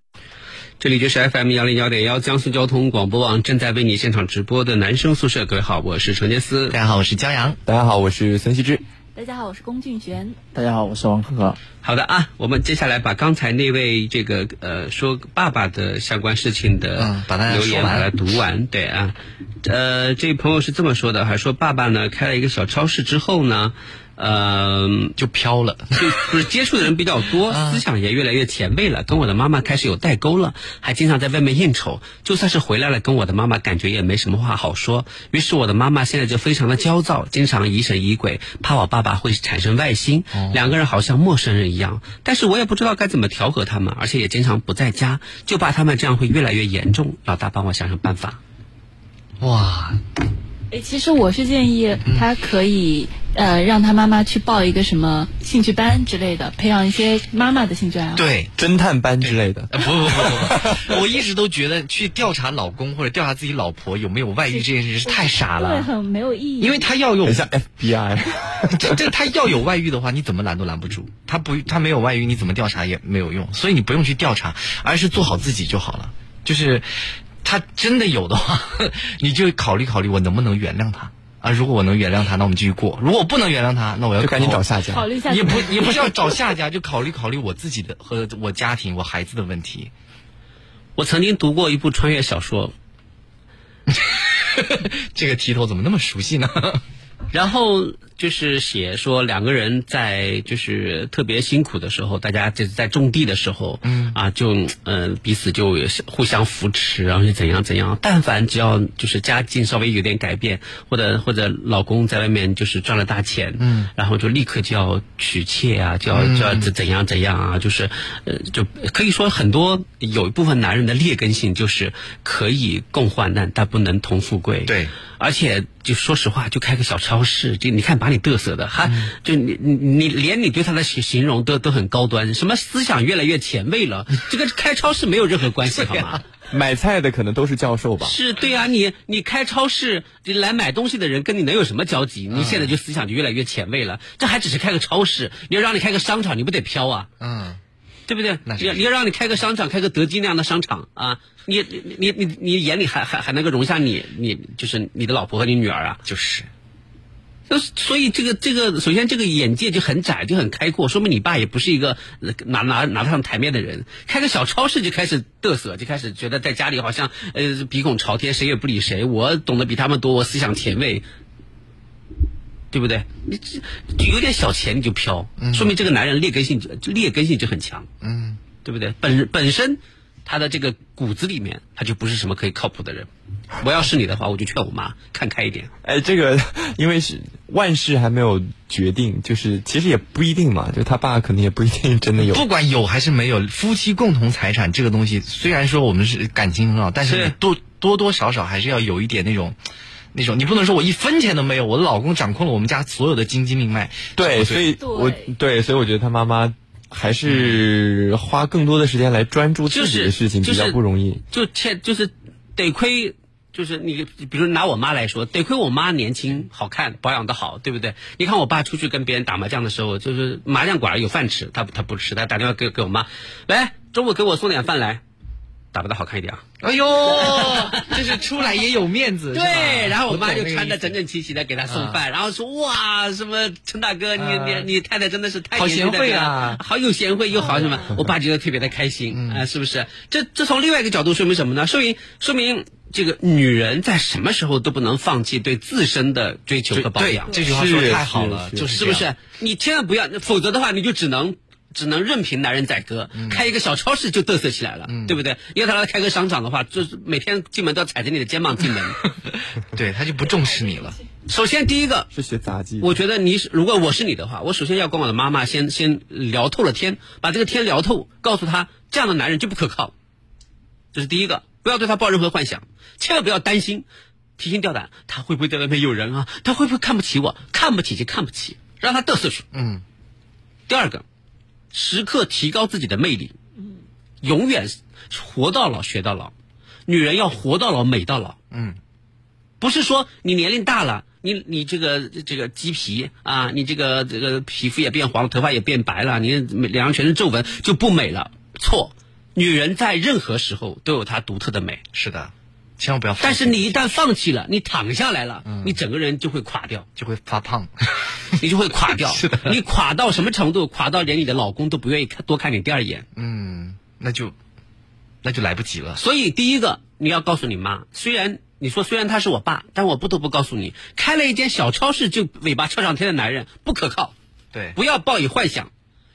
这里就是 FM 幺零幺点幺江苏交通广播网正在为你现场直播的男生宿舍。各位好，我是陈杰思。大家好，我是骄阳。大家好，我是孙希之。大家好，我是龚俊璇。大家好，我是王可可。好的啊，我们接下来把刚才那位这个呃说爸爸的相关事情的留言把它读完。对啊，呃，这位朋友是这么说的，还说爸爸呢开了一个小超市之后呢，呃，就飘了，就不是接触的人比较多，思想也越来越前卫了，跟我的妈妈开始有代沟了，还经常在外面应酬。就算是回来了，跟我的妈妈感觉也没什么话好说。于是我的妈妈现在就非常的焦躁，经常疑神疑鬼，怕我爸爸会产生外心，两个人好像陌生人一样。但是我也不知道该怎么调和他们，而且也经常不在家，就怕他们这样会越来越严重。老大帮我想想办法。哇，哎，其实我是建议他可以、呃让他妈妈去报一个什么兴趣班之类的，培养一些妈妈的兴趣爱好。对，侦探班之类的。呃不不不不不，[laughs] 我一直都觉得去调查老公或者调查自己老婆有没有外遇这件事是太傻了对，了，很没有意义。因为他要有很像 FBI。[laughs] 这这他要有外遇的话，你怎么拦都拦不住。他不他没有外遇，你怎么调查也没有用。所以你不用去调查，而是做好自己就好了。就是他真的有的话，[laughs] 你就考虑考虑我能不能原谅他啊。如果我能原谅他，那我们继续过；如果我不能原谅他，那我要就赶紧找下家考虑一下也不也不是要找下家，就考虑考虑我自己的和我家庭、我孩子的问题。我曾经读过一部穿越小说，[laughs] 这个题头怎么那么熟悉呢？[laughs] 然后就是写说两个人在就是特别辛苦的时候，大家就是在种地的时候，嗯啊，就嗯、呃彼此就互相扶持，然后是怎样怎样。但凡只要就是家境稍微有点改变，或者或者老公在外面就是赚了大钱，嗯，然后就立刻就要娶妾啊，就要就要怎怎样怎样啊，就是呃就可以说很多有一部分男人的劣根性就是可以共患难，但不能同富贵。对。而且就说实话，就开个小超市，就你看把你嘚瑟的，还、就你你你连你对他的形形容都都很高端，什么思想越来越前卫了，[laughs] 这个开超市没有任何关系，好吗？买菜的可能都是教授吧？是对啊，你你开超市来买东西的人跟你能有什么交集？你现在就思想就越来越前卫了，这还只是开个超市，你要让你开个商场，你不得飘啊？嗯，对不对？你要你要让你开个商场，开个德基那样的商场啊，你你你你你眼里还还还能够容下你你就是你的老婆和你女儿啊？就是。那所以这个这个，首先这个眼界就很窄，就很开阔，说明你爸也不是一个呃拿拿拿得上台面的人。开个小超市就开始嘚瑟，就开始觉得在家里好像呃鼻孔朝天，谁也不理谁。我懂得比他们多，我思想前卫，对不对？你这就有点小钱你就飘，说明这个男人劣根性就劣根性就很强，嗯，对不对？本本身他的这个骨子里面他就不是什么可以靠谱的人。我要是你的话，我就劝我妈看开一点。哎，这个因为是万事还没有决定，就是其实也不一定嘛，就他爸可能也不一定真的有。不管有还是没有，夫妻共同财产这个东西，虽然说我们是感情很好，但是是多多多少少还是要有一点那种。那种你不能说我一分钱都没有，我的老公掌控了我们家所有的经济命脉。对，所以我对，所以我觉得他妈妈还是花更多的时间来专注自己的事情比较不容易。就欠就是得亏。就是你，比如拿我妈来说，得亏我妈年轻、好看、保养的好，对不对？你看我爸出去跟别人打麻将的时候，就是麻将馆有饭吃，他他不吃，他打电话给给我妈，喂，中午给我送点饭来，打扮的好看一点啊。哎呦，[laughs] 就是出来也有面子。对，然后我妈就穿的整整齐齐的给他送饭，然后说哇，什么陈大哥，你你你太太真的是太好贤惠啊好有贤惠又好什么，我爸觉得特别的开心啊，是不是？这这从另外一个角度说明什么呢？说明说明这个女人在什么时候都不能放弃对自身的追求和保对养，这句话说是得太好了，就是是不是？你千万不要，否则的话你就只能。只能任凭男人宰割，开一个小超市就嘚瑟起来了，对不对？因为他要开个商场的话，就是每天进门都要踩着你的肩膀进门。[laughs] 对，他就不重视你了。首先第一个，是学杂技，我觉得你如果我是你的话，我首先要跟我的妈妈先先聊透了天，把这个天聊透，告诉她这样的男人就不可靠，这是第一个，不要对他抱任何幻想，千万不要担心提心吊胆，他会不会在外面有人啊？他会不会看不起我？看不起就看不起，让他嘚瑟去。嗯。第二个，时刻提高自己的魅力，永远活到老学到老，女人要活到老美到老。嗯。不是说你年龄大了，你你这个这个鸡皮啊，你这个这个皮肤也变黄了，头发也变白了，你脸上全是皱纹就不美了。错，女人在任何时候都有她独特的美，是的，千万不要放弃。但是你一旦放弃了，你躺下来了，你整个人就会垮掉，就会发胖，[laughs] 你就会垮掉。[laughs] 是的你垮到什么程度？垮到连你的老公都不愿意看多看你第二眼。嗯，那就那就来不及了。所以第一个你要告诉你妈，虽然你说虽然他是我爸，但我不得不告诉你，开了一间小超市就尾巴翘上天的男人不可靠，对，不要抱以幻想。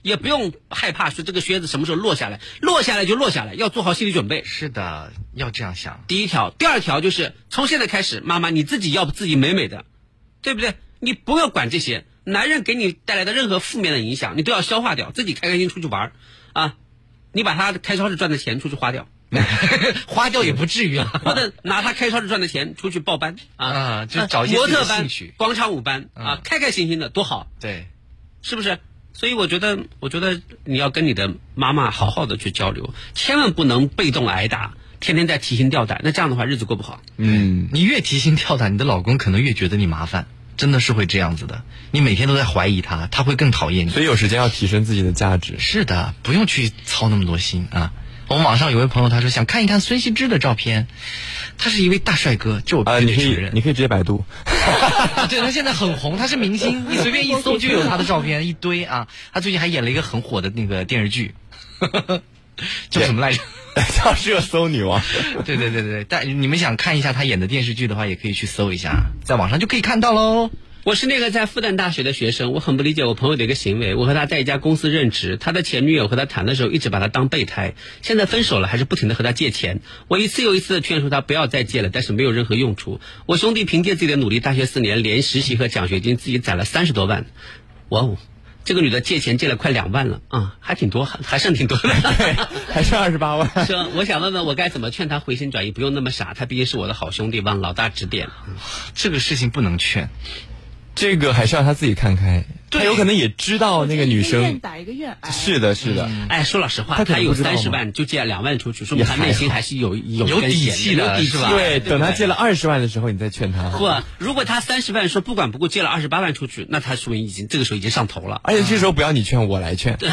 也不用害怕说这个靴子什么时候落下来，落下来就落下来，要做好心理准备。是的，要这样想。第一条，第二条就是从现在开始，妈妈你自己要自己美美的，对不对？你不要管这些男人给你带来的任何负面的影响，你都要消化掉，自己开开心出去玩儿啊！你把他开超市赚的钱出去花掉，[laughs] 花掉也不至于啊。[laughs] 或者拿他开超市赚的钱出去报班啊，啊就找一些模特班兴趣、广场舞班啊，开开心心的多好，对，是不是？所以我觉得，我觉得你要跟你的妈妈好好的去交流，千万不能被动挨打，天天在提心吊胆，那这样的话日子过不好。嗯，你越提心吊胆，你的老公可能越觉得你麻烦，真的是会这样子的。你每天都在怀疑他，他会更讨厌你。所以有时间要提升自己的价值。是的，不用去操那么多心啊。我们网上有位朋友他说想看一看孙羲之的照片，他是一位大帅哥，就我啊，必你可以须得承认。你可以直接百度。[laughs] 对他现在很红，他是明星，你随便一搜就有他的照片一堆啊。他最近还演了一个很火的那个电视剧，[laughs] 叫什么来着？[laughs] 叫热搜女王。对对对对对，但你们想看一下他演的电视剧的话，也可以去搜一下，在网上就可以看到喽。我是那个在复旦大学的学生，我很不理解我朋友的一个行为。我和他在一家公司任职，他的前女友和他谈的时候一直把他当备胎，现在分手了还是不停的和他借钱。我一次又一次的劝说他不要再借了，但是没有任何用处。我兄弟凭借自己的努力，大学四年连实习和奖学金自己攒了三十多万。哇哦，这个女的借钱借了快两万了啊、还挺多，还还剩挺多的。还剩二十八万。说我想问问我该怎么劝他回心转意，不用那么傻。他毕竟是我的好兄弟，望老大指点。这个事情不能劝，这个还是让他自己看开。他有可能也知道那个女生。打一个愿挨。是的，是的。哎，说老实话，他有三十万就借两万出去，说明他内心还是有有有底气的是吧对，等他借了二十万的时候，你再劝他。不，如果他三十万说不管不顾借了二十八万出去，那他说明已经这个时候已经上头了。而且这时候不要你劝，我来劝。[laughs]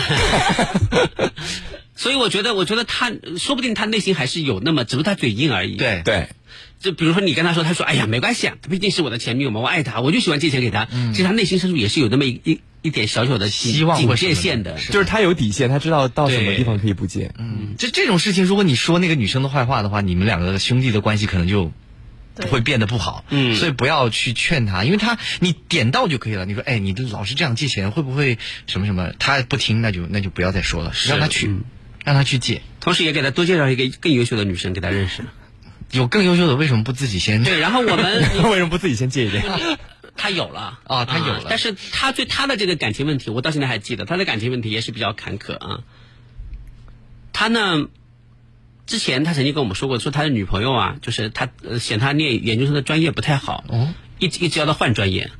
所以我觉得，我觉得他说不定他内心还是有那么，只不过他嘴硬而已。，对对，就比如说你跟他说，他说哎呀没关系啊，他毕竟是我的前女友嘛，我爱他，我就喜欢借钱给他。其实他内心深处也是有那么一一一点小小的希望警或什么的戒线的。就是他有底线，他知道到什么地方可以不借。嗯，这这种事情，如果你说那个女生的坏话的话，你们两个兄弟的关系可能就对会变得不好。嗯所以不要去劝他，因为他你点到就可以了。你说，哎，你老是这样借钱，会不会什么什么？他不听，那就那就不要再说了，让他去，嗯让他去借。同时也给他多介绍一个更优秀的女生给他认识。有更优秀的，为什么不自己先？对，然后我们 [laughs] 为什么不自己先借一点？[laughs] 他有了啊他有了但是他对他的这个感情问题，我到现在还记得，他的感情问题也是比较坎坷啊。他呢，之前他曾经跟我们说过，说他的女朋友啊，就是他呃嫌他念研究生的专业不太好，哦，一直一直要他换专业，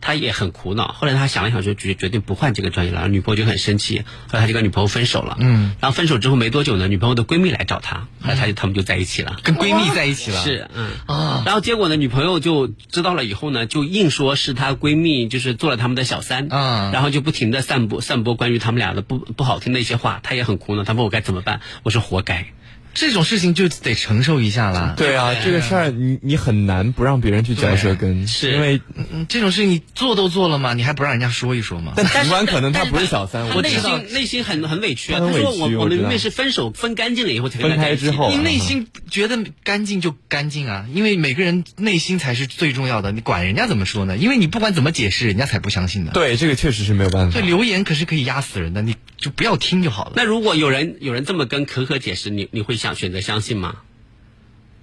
他也很苦恼。后来他想了想，就决决定不换这个专业了，然后女朋友就很生气，后来他就跟女朋友分手了。嗯，然后分手之后没多久呢，女朋友的闺蜜来找他，后来他就他们就在一起了。跟闺蜜在一起了。是，嗯啊然后结果呢，女朋友就知道了以后呢，就硬说是她闺蜜就是做了他们的小三，啊然后就不停的散播散播关于他们俩的不不好听的一些话，他也很苦恼，他问我该怎么办，我说活该。这种事情就得承受一下啦。对啊，这个事儿你你很难不让别人去嚼舌根，是因为嗯，这种事情你做都做了嘛，你还不让人家说一说吗？但尽管可能他不是小三，我内我知道心内心很很委屈啊，她很她说我我我们明明是分手分干净了以后才分开之后你内心觉得干净就干净啊，因为每个人内心才是最重要的。你管人家怎么说呢？因为你不管怎么解释，人家才不相信呢。对这个确实是没有办法对，。留言可是可以压死人的，你就不要听就好了。那如果有人有人这么跟可可解释，你你会想选择相信吗？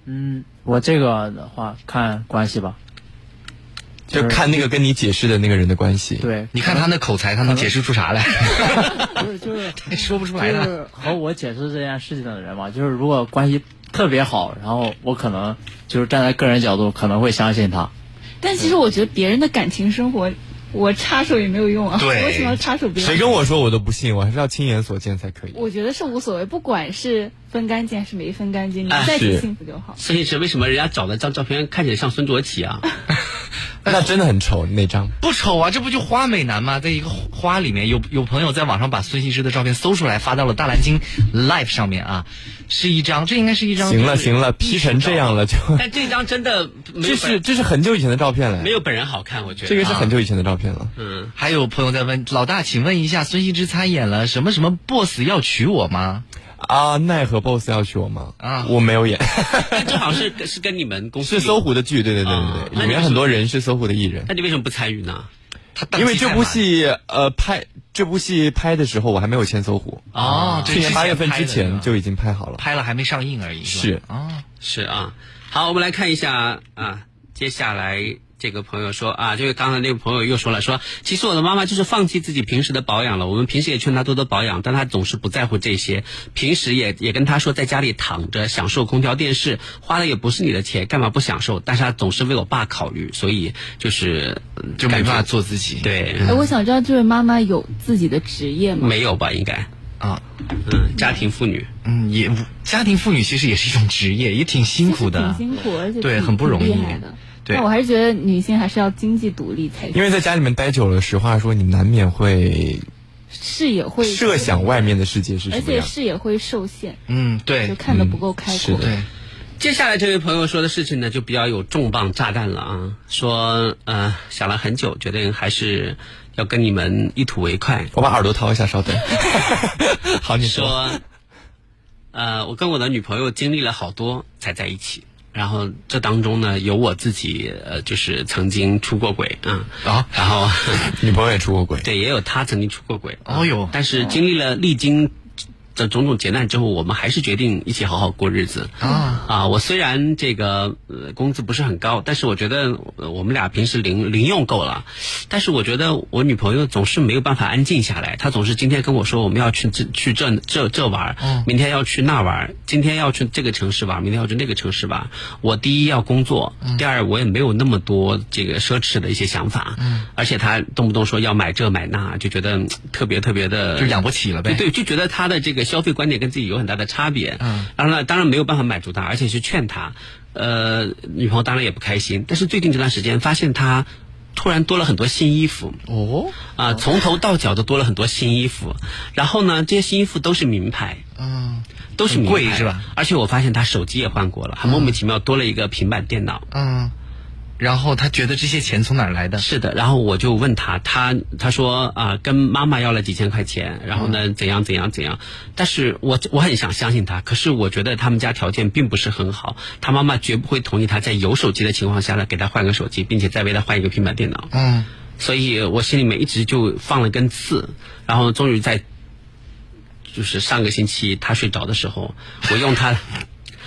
嗯，我这个的话看关系吧。就看那个跟你解释的那个人的关系。对，你看他那口才，他能解释出啥来？[laughs] 就是就是 [laughs] 说不出就来的。是和我解释这件事情的人嘛，[laughs] 就是如果关系特别好，然后我可能就是站在个人角度可能会相信他。但其实我觉得别人的感情生活，我插手也没有用啊。对为什么要插手别人？谁跟我说我都不信，我还是要亲眼所见才可以。我觉得是无所谓，不管是分干净还是没分干净，你哎们在一起是幸福就好。孙艺驰为什么人家找的张照片看起来像孙卓奇啊？[laughs] 那真的很丑那张。不丑啊，这不就花美男吗？在一个花里面，有有朋友在网上把孙兴之的照片搜出来，发到了大蓝鲸 Live 上面啊，是一张，这应该是一张。行了行了，P 成这样了就。但这张真的没这有是这是很久以前的照片了，没有本人好看，我觉得这个是很久以前的照片了。嗯，还有朋友在问老大，请问一下，孙兴之参演了什么什么 Boss 要娶我吗？啊，奈何 boss 要娶我吗？啊我没有演，[laughs] 但正好是 [laughs] 是跟你们公司是搜狐的剧，对对对啊对对，里面很多人是搜狐的艺人。那你为什么不参与呢？他因为这部戏呃拍这部戏拍的时候我还没有签搜狐，哦，去年八月份之前就已经拍好了。拍了，还没上映而已。是啊，是啊，好，我们来看一下啊，接下来这个朋友说啊，这个刚才那个朋友又说了，说其实我的妈妈就是放弃自己平时的保养了，我们平时也劝她多多保养，但她总是不在乎这些，平时也也跟她说在家里躺着享受空调电视，花的也不是你的钱，干嘛不享受？但是她总是为我爸考虑，所以就是就没办法做自己。对，哎，我想知道这位妈妈有自己的职业吗？没有吧？应该，啊，嗯，家庭妇女。嗯，也家庭妇女其实也是一种职业，也挺辛苦的。挺辛苦，而且对很不容易。对但我还是觉得女性还是要经济独立才行，因为在家里面待久了，实话说，你难免会视野会设想外面的世界是而且什么样。视野会受限，嗯，对就，看得不够开阔。是对，接下来这位朋友说的事情呢，就比较有重磅炸弹了啊！说呃想了很久，决定还是要跟你们一吐为快。我把耳朵掏一下，稍等。[laughs] 好，你说。说，呃，我跟我的女朋友经历了好多才在一起，然后这当中呢，有我自己呃，就是曾经出过轨啊，啊？然后 [laughs] 女朋友也出过轨，对，也有他曾经出过轨。哦哟。但是经历了历经这种种劫难之后，我们还是决定一起好好过日子啊啊！我虽然这个呃工资不是很高，但是我觉得呃我们俩平时零零用够了。但是我觉得我女朋友总是没有办法安静下来，她总是今天跟我说我们要去这去这这这玩明天要去那玩儿，今天要去这个城市玩儿，明天要去那个城市玩儿。我第一要工作，嗯第二我也没有那么多这个奢侈的一些想法，嗯而且她动不动说要买这买那，就觉得嗯特别特别的就养不起了呗。对，就觉得她的这个消费观点跟自己有很大的差别。嗯，然后呢，当然没有办法满足他，而且去劝他。呃，女朋友当然也不开心，但是最近这段时间发现他突然多了很多新衣服哦，啊、从头到脚都多了很多新衣服。然后呢，这些新衣服都是名牌，嗯都是名是吧？而且我发现他手机也换过了，还莫名其妙多了一个平板电脑。嗯，然后他觉得这些钱从哪儿来的？是的，然后我就问他，他他说啊、跟妈妈要了几千块钱，然后呢，怎样怎样怎样，但是我我很想相信他，可是我觉得他们家条件并不是很好，他妈妈绝不会同意他在有手机的情况下呢给他换个手机，并且再为他换一个平板电脑，嗯。所以我心里面一直就放了根刺，然后终于在就是上个星期他睡着的时候，我用他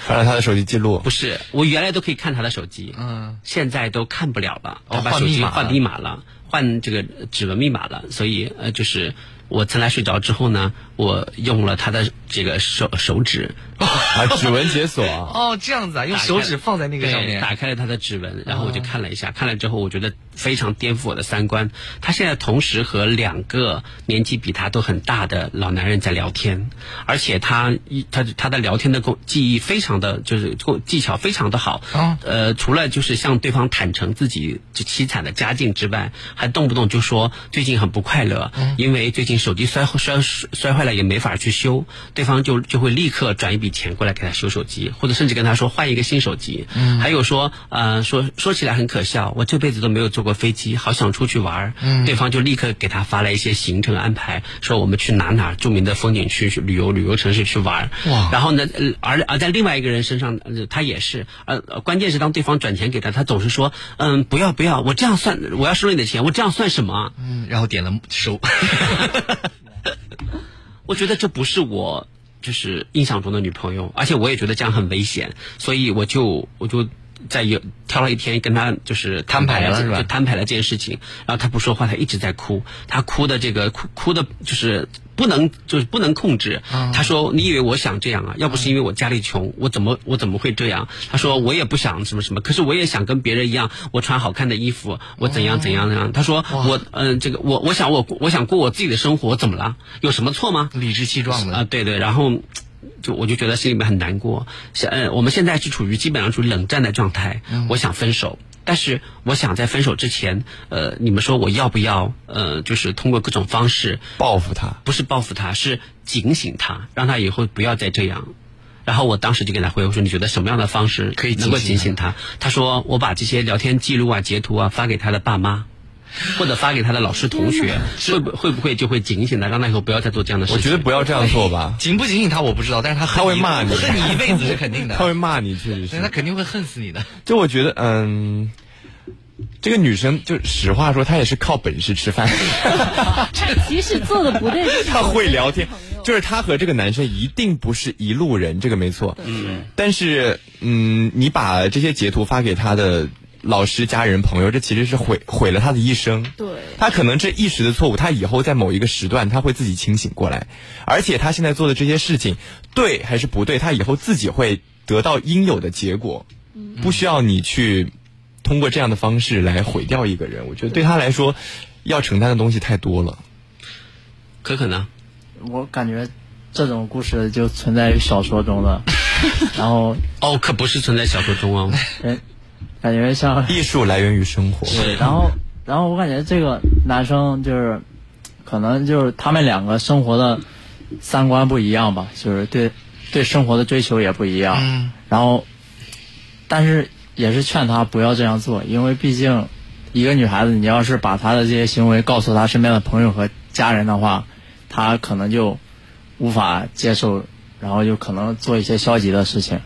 翻了他的手机记录。不，是我原来都可以看他的手机，嗯。现在都看不了了，哦他把手机换密码了。换密码了，换这个指纹密码了，所以呃，就是我曾来睡着之后呢，我用了他的这个手手指，啊，指纹解锁啊，[laughs] 哦，这样子啊，用手指放在那个上面。打开了他的指纹，然后我就看了一下，看了之后我觉得非常颠覆我的三观。他现在同时和两个年纪比他都很大的老男人在聊天，而且他一他他的聊天的功技艺非常的就是技巧非常的好。哦呃，除了就是向对方坦诚自己就凄惨的家境之外，还动不动就说最近很不快乐，因为最近手机摔摔摔坏了也没法去修，对方就就会立刻转一笔钱过来给他修手机，或者甚至跟他说换一个新手机。嗯，还有说呃说说起来很可笑，我这辈子都没有坐过飞机，好想出去玩儿。嗯，对方就立刻给他发了一些行程安排，说我们去哪哪著名的风景区去旅游旅游城市去玩儿。哇然后呢，呃而而在另外一个人身上，呃他也是，呃，呃关键是当对方转钱给他，他总是说，嗯，不要不要，我这样算，我要收你的钱，我这样算什么啊？嗯，然后点了收。[laughs] 我觉得这不是我就是印象中的女朋友，而且我也觉得这样很危险，所以我就我就在有挑了一天跟他就是摊牌了是吧？就摊牌了这件事情，然后他不说话，他一直在哭，他哭的这个哭哭的就是不能就是不能控制。他说：“你以为我想这样啊？要不是因为我家里穷，我怎么我怎么会这样？”他说：“我也不想什么什么，可是我也想跟别人一样，我穿好看的衣服，我怎样怎样怎样。”他说：“我嗯、这个我我想我我想过我自己的生活，怎么了？有什么错吗？”理直气壮的啊，对对，然后就我就觉得心里面很难过。现呃，我们现在是处于基本上处于冷战的状态，我想分手。但是我想在分手之前，呃，你们说我要不要呃，就是通过各种方式报复他？不是报复他，是警醒他，让他以后不要再这样。然后我当时就给他回我说：“你觉得什么样的方式可以能够警醒警醒他？”他说：“我把这些聊天记录啊、截图啊发给他的爸妈，或者发给他的老师、同学，会不会不会就会警醒他，让他以后不要再做这样的事情我？”觉得不要这样做吧，警不警醒他我不知道，但是他恨他会骂你，恨你一辈子是肯定的。他会骂你，确实是对他。肯定会恨死你的。就我觉得，嗯，这个女生就实话说，她也是靠本事吃饭。他即使做的不对，[laughs] 她会聊天，就是她和这个男生一定不是一路人，这个没错。嗯，但是，嗯，你把这些截图发给他的老师、家人、朋友，这其实是毁毁了他的一生。对他可能这一时的错误，他以后在某一个时段他会自己清醒过来，而且他现在做的这些事情对还是不对，他以后自己会得到应有的结果，不需要你去通过这样的方式来毁掉一个人。我觉得对他来说，要承担的东西太多了。可可呢？我感觉这种故事就存在于小说中了，[laughs] 然后哦，可不是存在小说中哦。[laughs] 人感觉像 [laughs] 艺术来源于生活，对，然后然后我感觉这个男生就是可能就是他们两个生活的三观不一样吧，就是对对生活的追求也不一样，嗯，然后但是也是劝他不要这样做，因为毕竟一个女孩子，你要是把她的这些行为告诉她身边的朋友和家人的话，她可能就无法接受，然后就可能做一些消极的事情。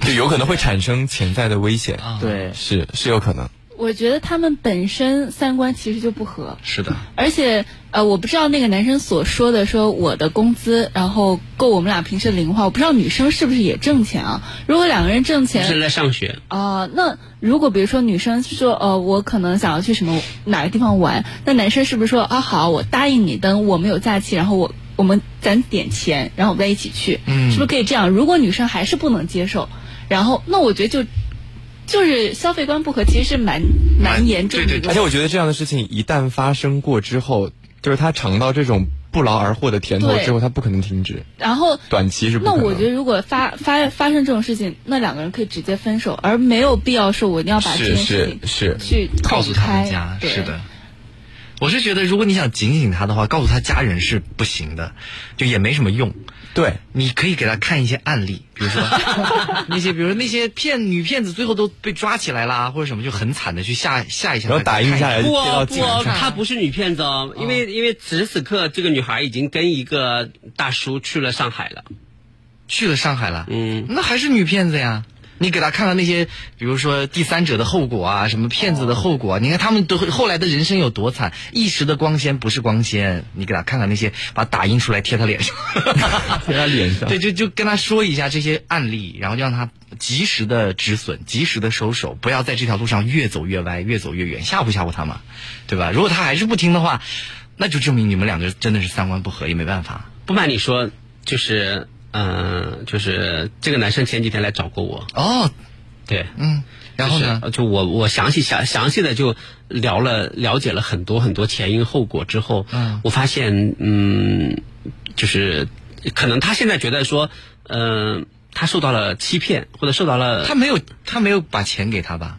[laughs] 就有可能会产生潜在的危险。对，是是有可能。我觉得他们本身三观其实就不合，是的，而且呃，我不知道那个男生所说的说我的工资然后够我们俩平时的零花，我不知道女生是不是也挣钱啊？如果两个人挣钱，是在上学。啊、那如果比如说女生说，呃，我可能想要去什么哪个地方玩，那男生是不是说啊好，我答应你，等我们有假期，然后我我们攒点钱，然后我们再一起去，嗯是不是可以这样？如果女生还是不能接受，然后那我觉得就就是消费观不合，其实是蛮蛮严重的对对而且我觉得这样的事情一旦发生过之后，就是他尝到这种不劳而获的甜头之后，他不可能停止。然后短期是不可能。那我觉得，如果发发发生这种事情，那两个人可以直接分手，而没有必要说我一定要把这件是事是是去告诉他们家是的。我是觉得，如果你想警醒他的话，告诉他家人是不行的，就也没什么用。对，你可以给他看一些案例，比如说 [laughs] 那些，比如说那些骗女骗子最后都被抓起来啦，或者什么就很惨的去吓吓一下。他，然后打印下来不下不，她不是女骗子哦，因为因为此时此刻这个女孩已经跟一个大叔去了上海了，去了上海了，嗯，那还是女骗子呀。你给他看看那些，比如说第三者的后果啊，什么骗子的后果啊，你看他们都后来的人生有多惨，一时的光鲜不是光鲜，你给他看看那些，把打印出来贴他脸上，[laughs] 贴他脸上，对，就就跟他说一下这些案例，然后让他及时的止损，及时的收手，不要在这条路上越走越歪，越走越远，吓唬吓唬他嘛，对吧？如果他还是不听的话，那就证明你们两个真的是三观不合，也没办法。不瞒你说，就是嗯、呃就是这个男生前几天来找过我，哦，对，嗯，然后呢？就是就我我详细详详细的就聊了了解了很多很多前因后果之后，嗯我发现嗯，就是可能他现在觉得说，嗯、他受到了欺骗或者受到了他没有他没有把钱给他吧？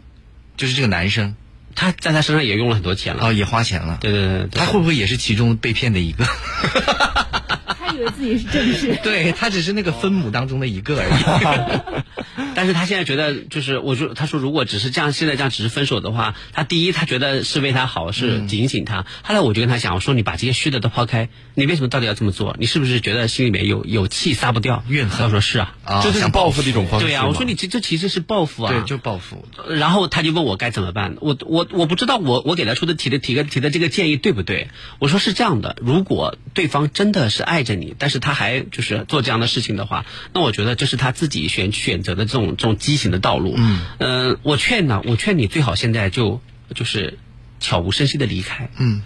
就是这个男生，他在他身上也用了很多钱了，哦，也花钱了。对对对对，他会不会也是其中被骗的一个？[laughs] 他以为自己是正室，[laughs] 对他只是那个分母当中的一个而已。[laughs] 但是他现在觉得，就是我说，他说如果只是这样，现在这样只是分手的话，他第一他觉得是为他好，是警醒他。后来我就跟他讲，我说你把这些虚的都抛开，你为什么到底要这么做？你是不是觉得心里面有有气撒不掉，怨恨他说是啊，啊这就是报复的一种方式对呀、嘛我说你这这其实是报复啊，对，就报复。然后他就问我该怎么办，我我我不知道我我给他出的提的提个提的这个建议对不对？我说是这样的，如果对方真的是爱着你，但是他还就是做这样的事情的话，那我觉得这是他自己选选择的这种这种畸形的道路。嗯呃我劝呢，我劝你最好现在就就是悄无声息的离开。嗯，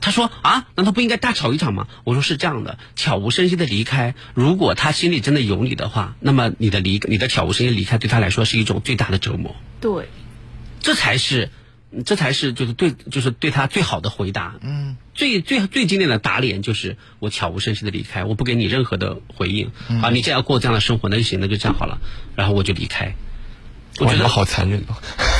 他说啊，难道不应该大吵一场吗？我说是这样的，悄无声息的离开。如果他心里真的有你的话，那么你的离你的悄无声息离开对他来说是一种最大的折磨。对，这才是，这才是就是对就是对他最好的回答。嗯，最最最经典的打脸就是我悄无声息的离开，我不给你任何的回应。啊，你既然要过这样的生活，那就行，那就这样好了。然后我就离开。我觉得好残忍哦。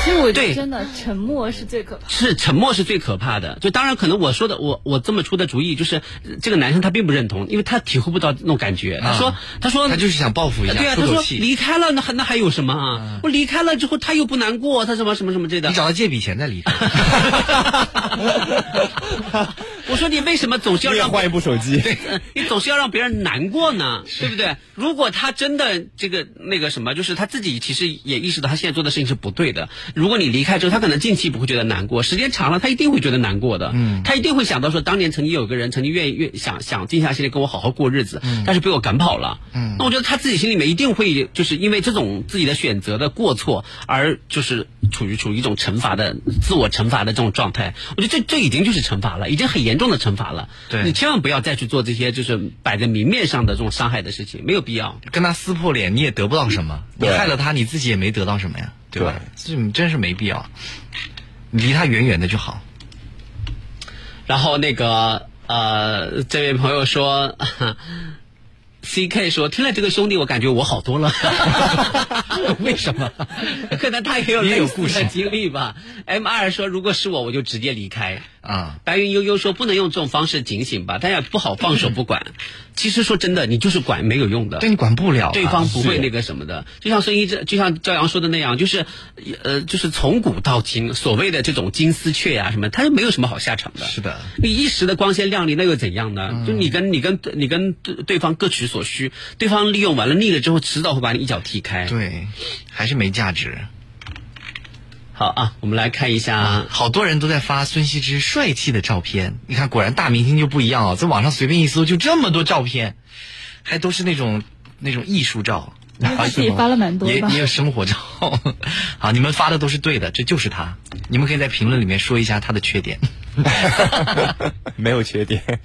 其实我觉对得真的沉默是最可怕的。是沉默是最可怕的。就当然可能我说的我我这么出的主意，就是呃这个男生他并不认同，因为他体会不到那种感觉。他说、他说他就是想报复一下，对啊，他说。离开了那还那还有什么啊？我离开了之后他又不难过，他什么什么什么之类的你。找他借笔钱再离开。[laughs] 我说你为什么总是要让换一部手机。[laughs] 对你总是要让别人难过呢，对不对？如果他真的这个那个什么，就是他自己其实也意识到他现在做的事情是不对的。如果你离开之后，他可能近期不会觉得难过，时间长了他一定会觉得难过的。嗯，他一定会想到说，当年曾经有个人曾经愿意愿想想静下心来跟我好好过日子，但是被我赶跑了。嗯，那我觉得他自己心里面一定会就是因为这种自己的选择的过错而就是处于处于一种惩罚的自我惩罚的这种状态。我觉得这这已经就是惩罚了，已经很严重的惩罚了。对你千万不要再去做这些就是摆在明面上的这种伤害的事情，没有必要。跟他撕破脸，你也得不到什么，你害了他，你自己也没得到什么呀，对吧？这你真是没必要，你离他远远的就好。然后那个呃，这位朋友说。C K 说：“听了这个兄弟，我感觉我好多了。[laughs] [laughs] 为什么？可能他也有也有故事的经历吧。M 二说：“如果是我，我就直接离开。”啊，白云悠悠说：“不能用这种方式警醒吧，但也不好放手不管。其实说真的，你就是管没有用的。对你管不了啊，对方不会那个什么的，就像孙一这，就像朝阳说的那样，就是，呃，就是从古到今，所谓的这种金丝雀呀、什么，它是没有什么好下场的。是的，你一时的光鲜亮丽，那又怎样呢？就你跟你跟你跟对对方各取所需，对方利用完了腻了之后，迟早会把你一脚踢开。对，还是没价值。好啊，我们来看一下，好多人都在发孙羲之帅气的照片，你看，果然大明星就不一样哦，在网上随便一搜，就这么多照片，还都是那种那种艺术照。他自己发了蛮多吧也也有生活照，[laughs] 好，你们发的都是对的，这就是他。你们可以在评论里面说一下他的缺点。[laughs] 没有缺点。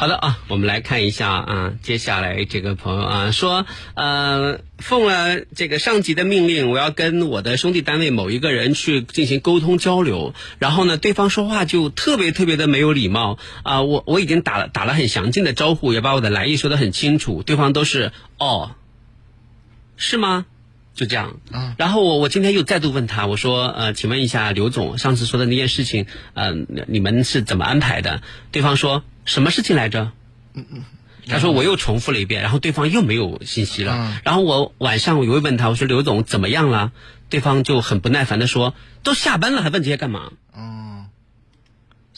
好的啊，我们来看一下啊，接下来这个朋友啊说，呃，奉了这个上级的命令，我要跟我的兄弟单位某一个人去进行沟通交流，然后呢，对方说话就特别特别的没有礼貌啊、我我已经打了打了很详尽的招呼，也把我的来意说的很清楚，对方都是哦，是吗？就这样，啊然后我我今天又再度问他，我说呃，请问一下刘总，上次说的那件事情，呃，你们是怎么安排的？对方说什么事情来着？嗯嗯他说我又重复了一遍，然后对方又没有信息了。嗯然后我晚上我又问他，我说刘总怎么样了？对方就很不耐烦的说，都下班了还问这些干嘛？哦，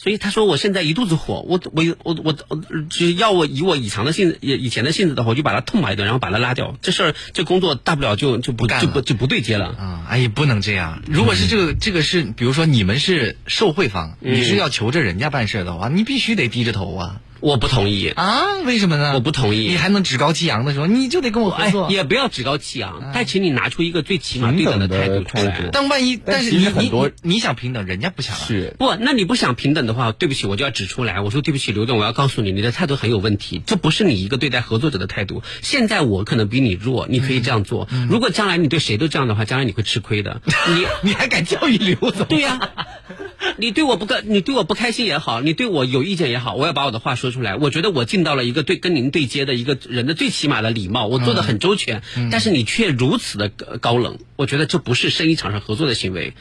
所以他说我现在一肚子火，我我我我我，就要我以我以前的性子以以前的性子的话，我就把他痛骂一顿，然后把他拉掉。这事儿这工作大不了就就不干就不就不对接了。啊，哎，呀不能这样。如果是这个，这个是，比如说你们是受贿方，嗯你是要求着人家办事的话，你必须得低着头啊我不同意，啊！为什么呢？我不同意你还能趾高气扬的说，你就得跟我合哎作。，也不要趾高气扬，但请你拿出一个最起码对等的态度出来。但万一，但是你你实很多你你想平等，人家不想啊。是不，那你不想平等的话，对不起，我就要指出来。我说对不起，刘总，我要告诉你，你的态度很有问题，这不是你一个对待合作者的态度。现在我可能比你弱，你可以这样做。如果将来你对谁都这样的话，将来你会 [laughs] 吃亏的。你你还敢教育刘总？对呀、[laughs] 你对我不开，你对我不开心也好，你对我有意见也好，我要把我的话说出来。我觉得我尽到了一个对跟您对接的一个人的最起码的礼貌，我做的很周全，但是你却如此的高冷，我觉得这不是生意场上合作的行为，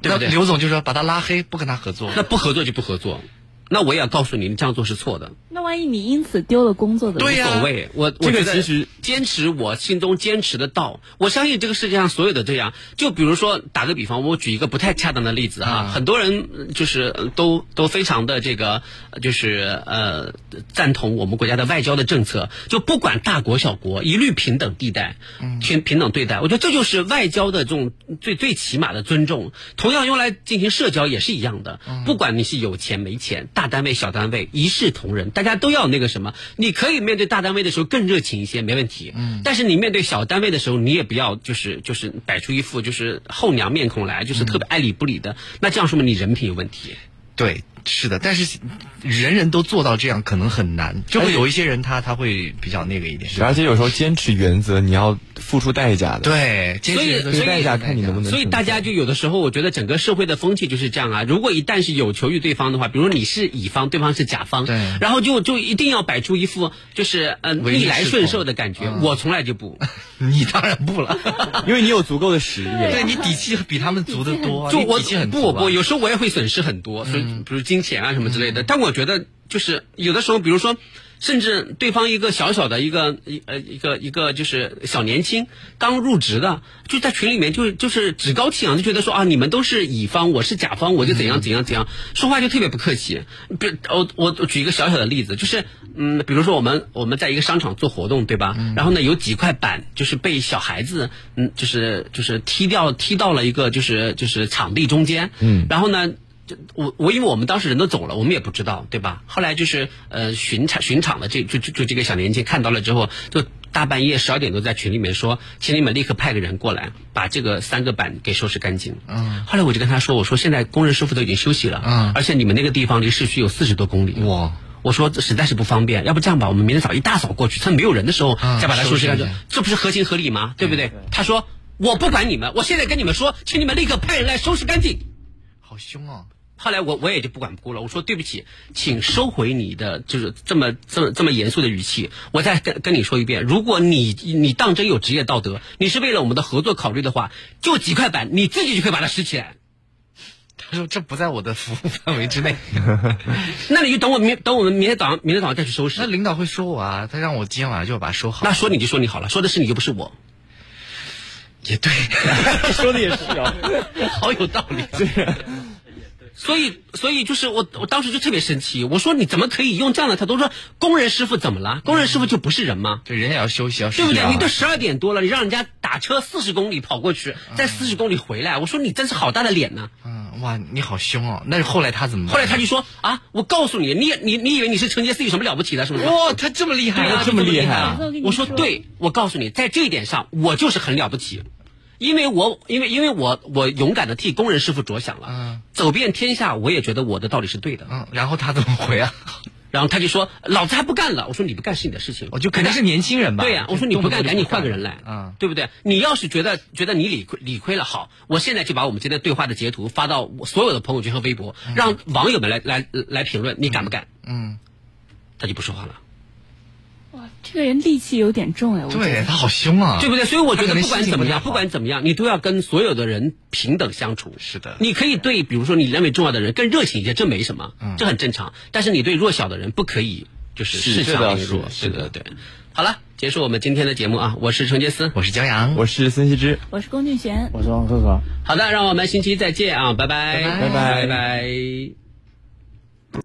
对不对？那刘总就说把他拉黑，不跟他合作。那不合作就不合作，那我也要告诉你，你这样做是错的。那万一你因此丢了工作的，对呀无所谓，我我这个觉得其实坚持我心中坚持的道，我相信这个世界上所有的这样，就比如说打个比方，我举一个不太恰当的例子啊，嗯很多人呃就是呃都都非常的这个呃就是呃赞同我们国家的外交的政策，就不管大国小国，一律平等地带，平平等对待，我觉得这就是外交的这种最最起码的尊重。同样用来进行社交也是一样的，不管你是有钱没钱，大单位小单位一视同仁，大家都要那个什么。你可以面对大单位的时候更热情一些，没问题。嗯，但是你面对小单位的时候，你也不要就是就是摆出一副就是后娘面孔来，就是特别爱理不理的。那这样说明你人品有问题。对，是的，但是人人都做到这样可能很难，就会有一些人他他会比较那个一点。而且有时候坚持原则，你要付出代价的。对，坚所以持所以代价看你能不能。所以大家就有的时候，我觉得整个社会的风气就是这样啊。如果一旦是有求于对方的话，比如你是乙方，对方是甲方，对然后就就一定要摆出一副就是呃逆来顺受的感觉。嗯我从来就不，[laughs] 你当然不了，[laughs] 因为你有足够的实力了。对你底气比他们足得多啊，就我你底气很足啊不不，有时候我也会损失很多，所以比如金钱啊什么之类的。但我觉得就是有的时候，比如说。甚至对方一个小小的一个一呃一个一个就是小年轻刚入职的，就在群里面就就是趾高气扬，就觉得说啊你们都是乙方，我是甲方，我就怎样怎样怎样，说话就特别不客气。比如我我我举一个小小的例子，就是嗯，比如说我们我们在一个商场做活动，对吧？然后呢有几块板就是被小孩子嗯就是就是踢掉踢到了一个就是就是场地中间，嗯然后呢。就我我因为我们当时人都走了，我们也不知道，对吧？后来就是呃巡场巡场的这就就就这个小年轻看到了之后，就大半夜十二点多在群里面说，请你们立刻派个人过来，把这个三个板给收拾干净。嗯，后来我就跟他说，我说现在工人师傅都已经休息了，嗯而且你们那个地方离市区有四十多公里，哇，我说这实在是不方便，要不这样吧，我们明天早一大早过去，趁没有人的时候嗯再把它收拾干净这不是合情合理吗？对不对？他说我不管你们，我现在跟你们说，请你们立刻派人来收拾干净。好凶哦！后来我我也就不管不顾了，我说对不起，请收回你的就是这么这么这么严肃的语气。我再跟跟你说一遍，如果你你当真有职业道德，你是为了我们的合作考虑的话，就几块板，你自己就可以把它拾起来。他说这不在我的服务范围之内。[laughs] 那你就等我明等我们明天早上明天早上再去收拾。那领导会说我啊，他让我今天晚上就要把它收好。那说你就说你好了，说的是你又不是我。也对，[laughs] 说的也是啊，[laughs] 好有道理。所以，所以就是我，我当时就特别生气。我说你怎么可以用这样的态度？说工人师傅怎么了？工人师傅就不是人吗？对，人也要休息，要睡对不对？你都十二点多了，你让人家打车四十公里跑过去，再四十公里回来，我说你真是好大的脸呢。嗯，哇，你好凶哦！那后来他怎么办？后来他就说啊，我告诉你，你你你以为你是陈杰斯有什么了不起的？是不是？哇，他这么厉害啊！这么厉害啊！我说对，我告诉你，在这一点上，我就是很了不起。因为我因为因为我我勇敢的替工人师傅着想了，嗯走遍天下，我也觉得我的道理是对的。嗯，然后他怎么回啊？[laughs] 然后他就说：“老子还不干了。”我说：“你不干是你的事情。”我就肯定是年轻人吧？对呀、我说你不干，赶紧换个人来，嗯，对不对？你要是觉得觉得你理亏理亏了，好，我现在就把我们今天对话的截图发到我所有的朋友圈和微博，让网友们来来来评论，你敢不敢？嗯，他就不说话了，哇，这个人戾气有点重哎，我觉得对他好凶啊，对不对？所以我觉得不管怎么样，不管怎么样，你都要跟所有的人平等相处。是的你可以对比如说你认为重要的人更热情一些，这没什么，嗯这很正常。但是你对弱小的人不可以就是恃强凌弱，是的对对对。好了，结束我们今天的节目啊！我是程杰思，我是江阳，我是孙希之，我是龚俊贤。我是王可可。好的，让我们星期一再见啊！拜拜，拜拜拜拜拜拜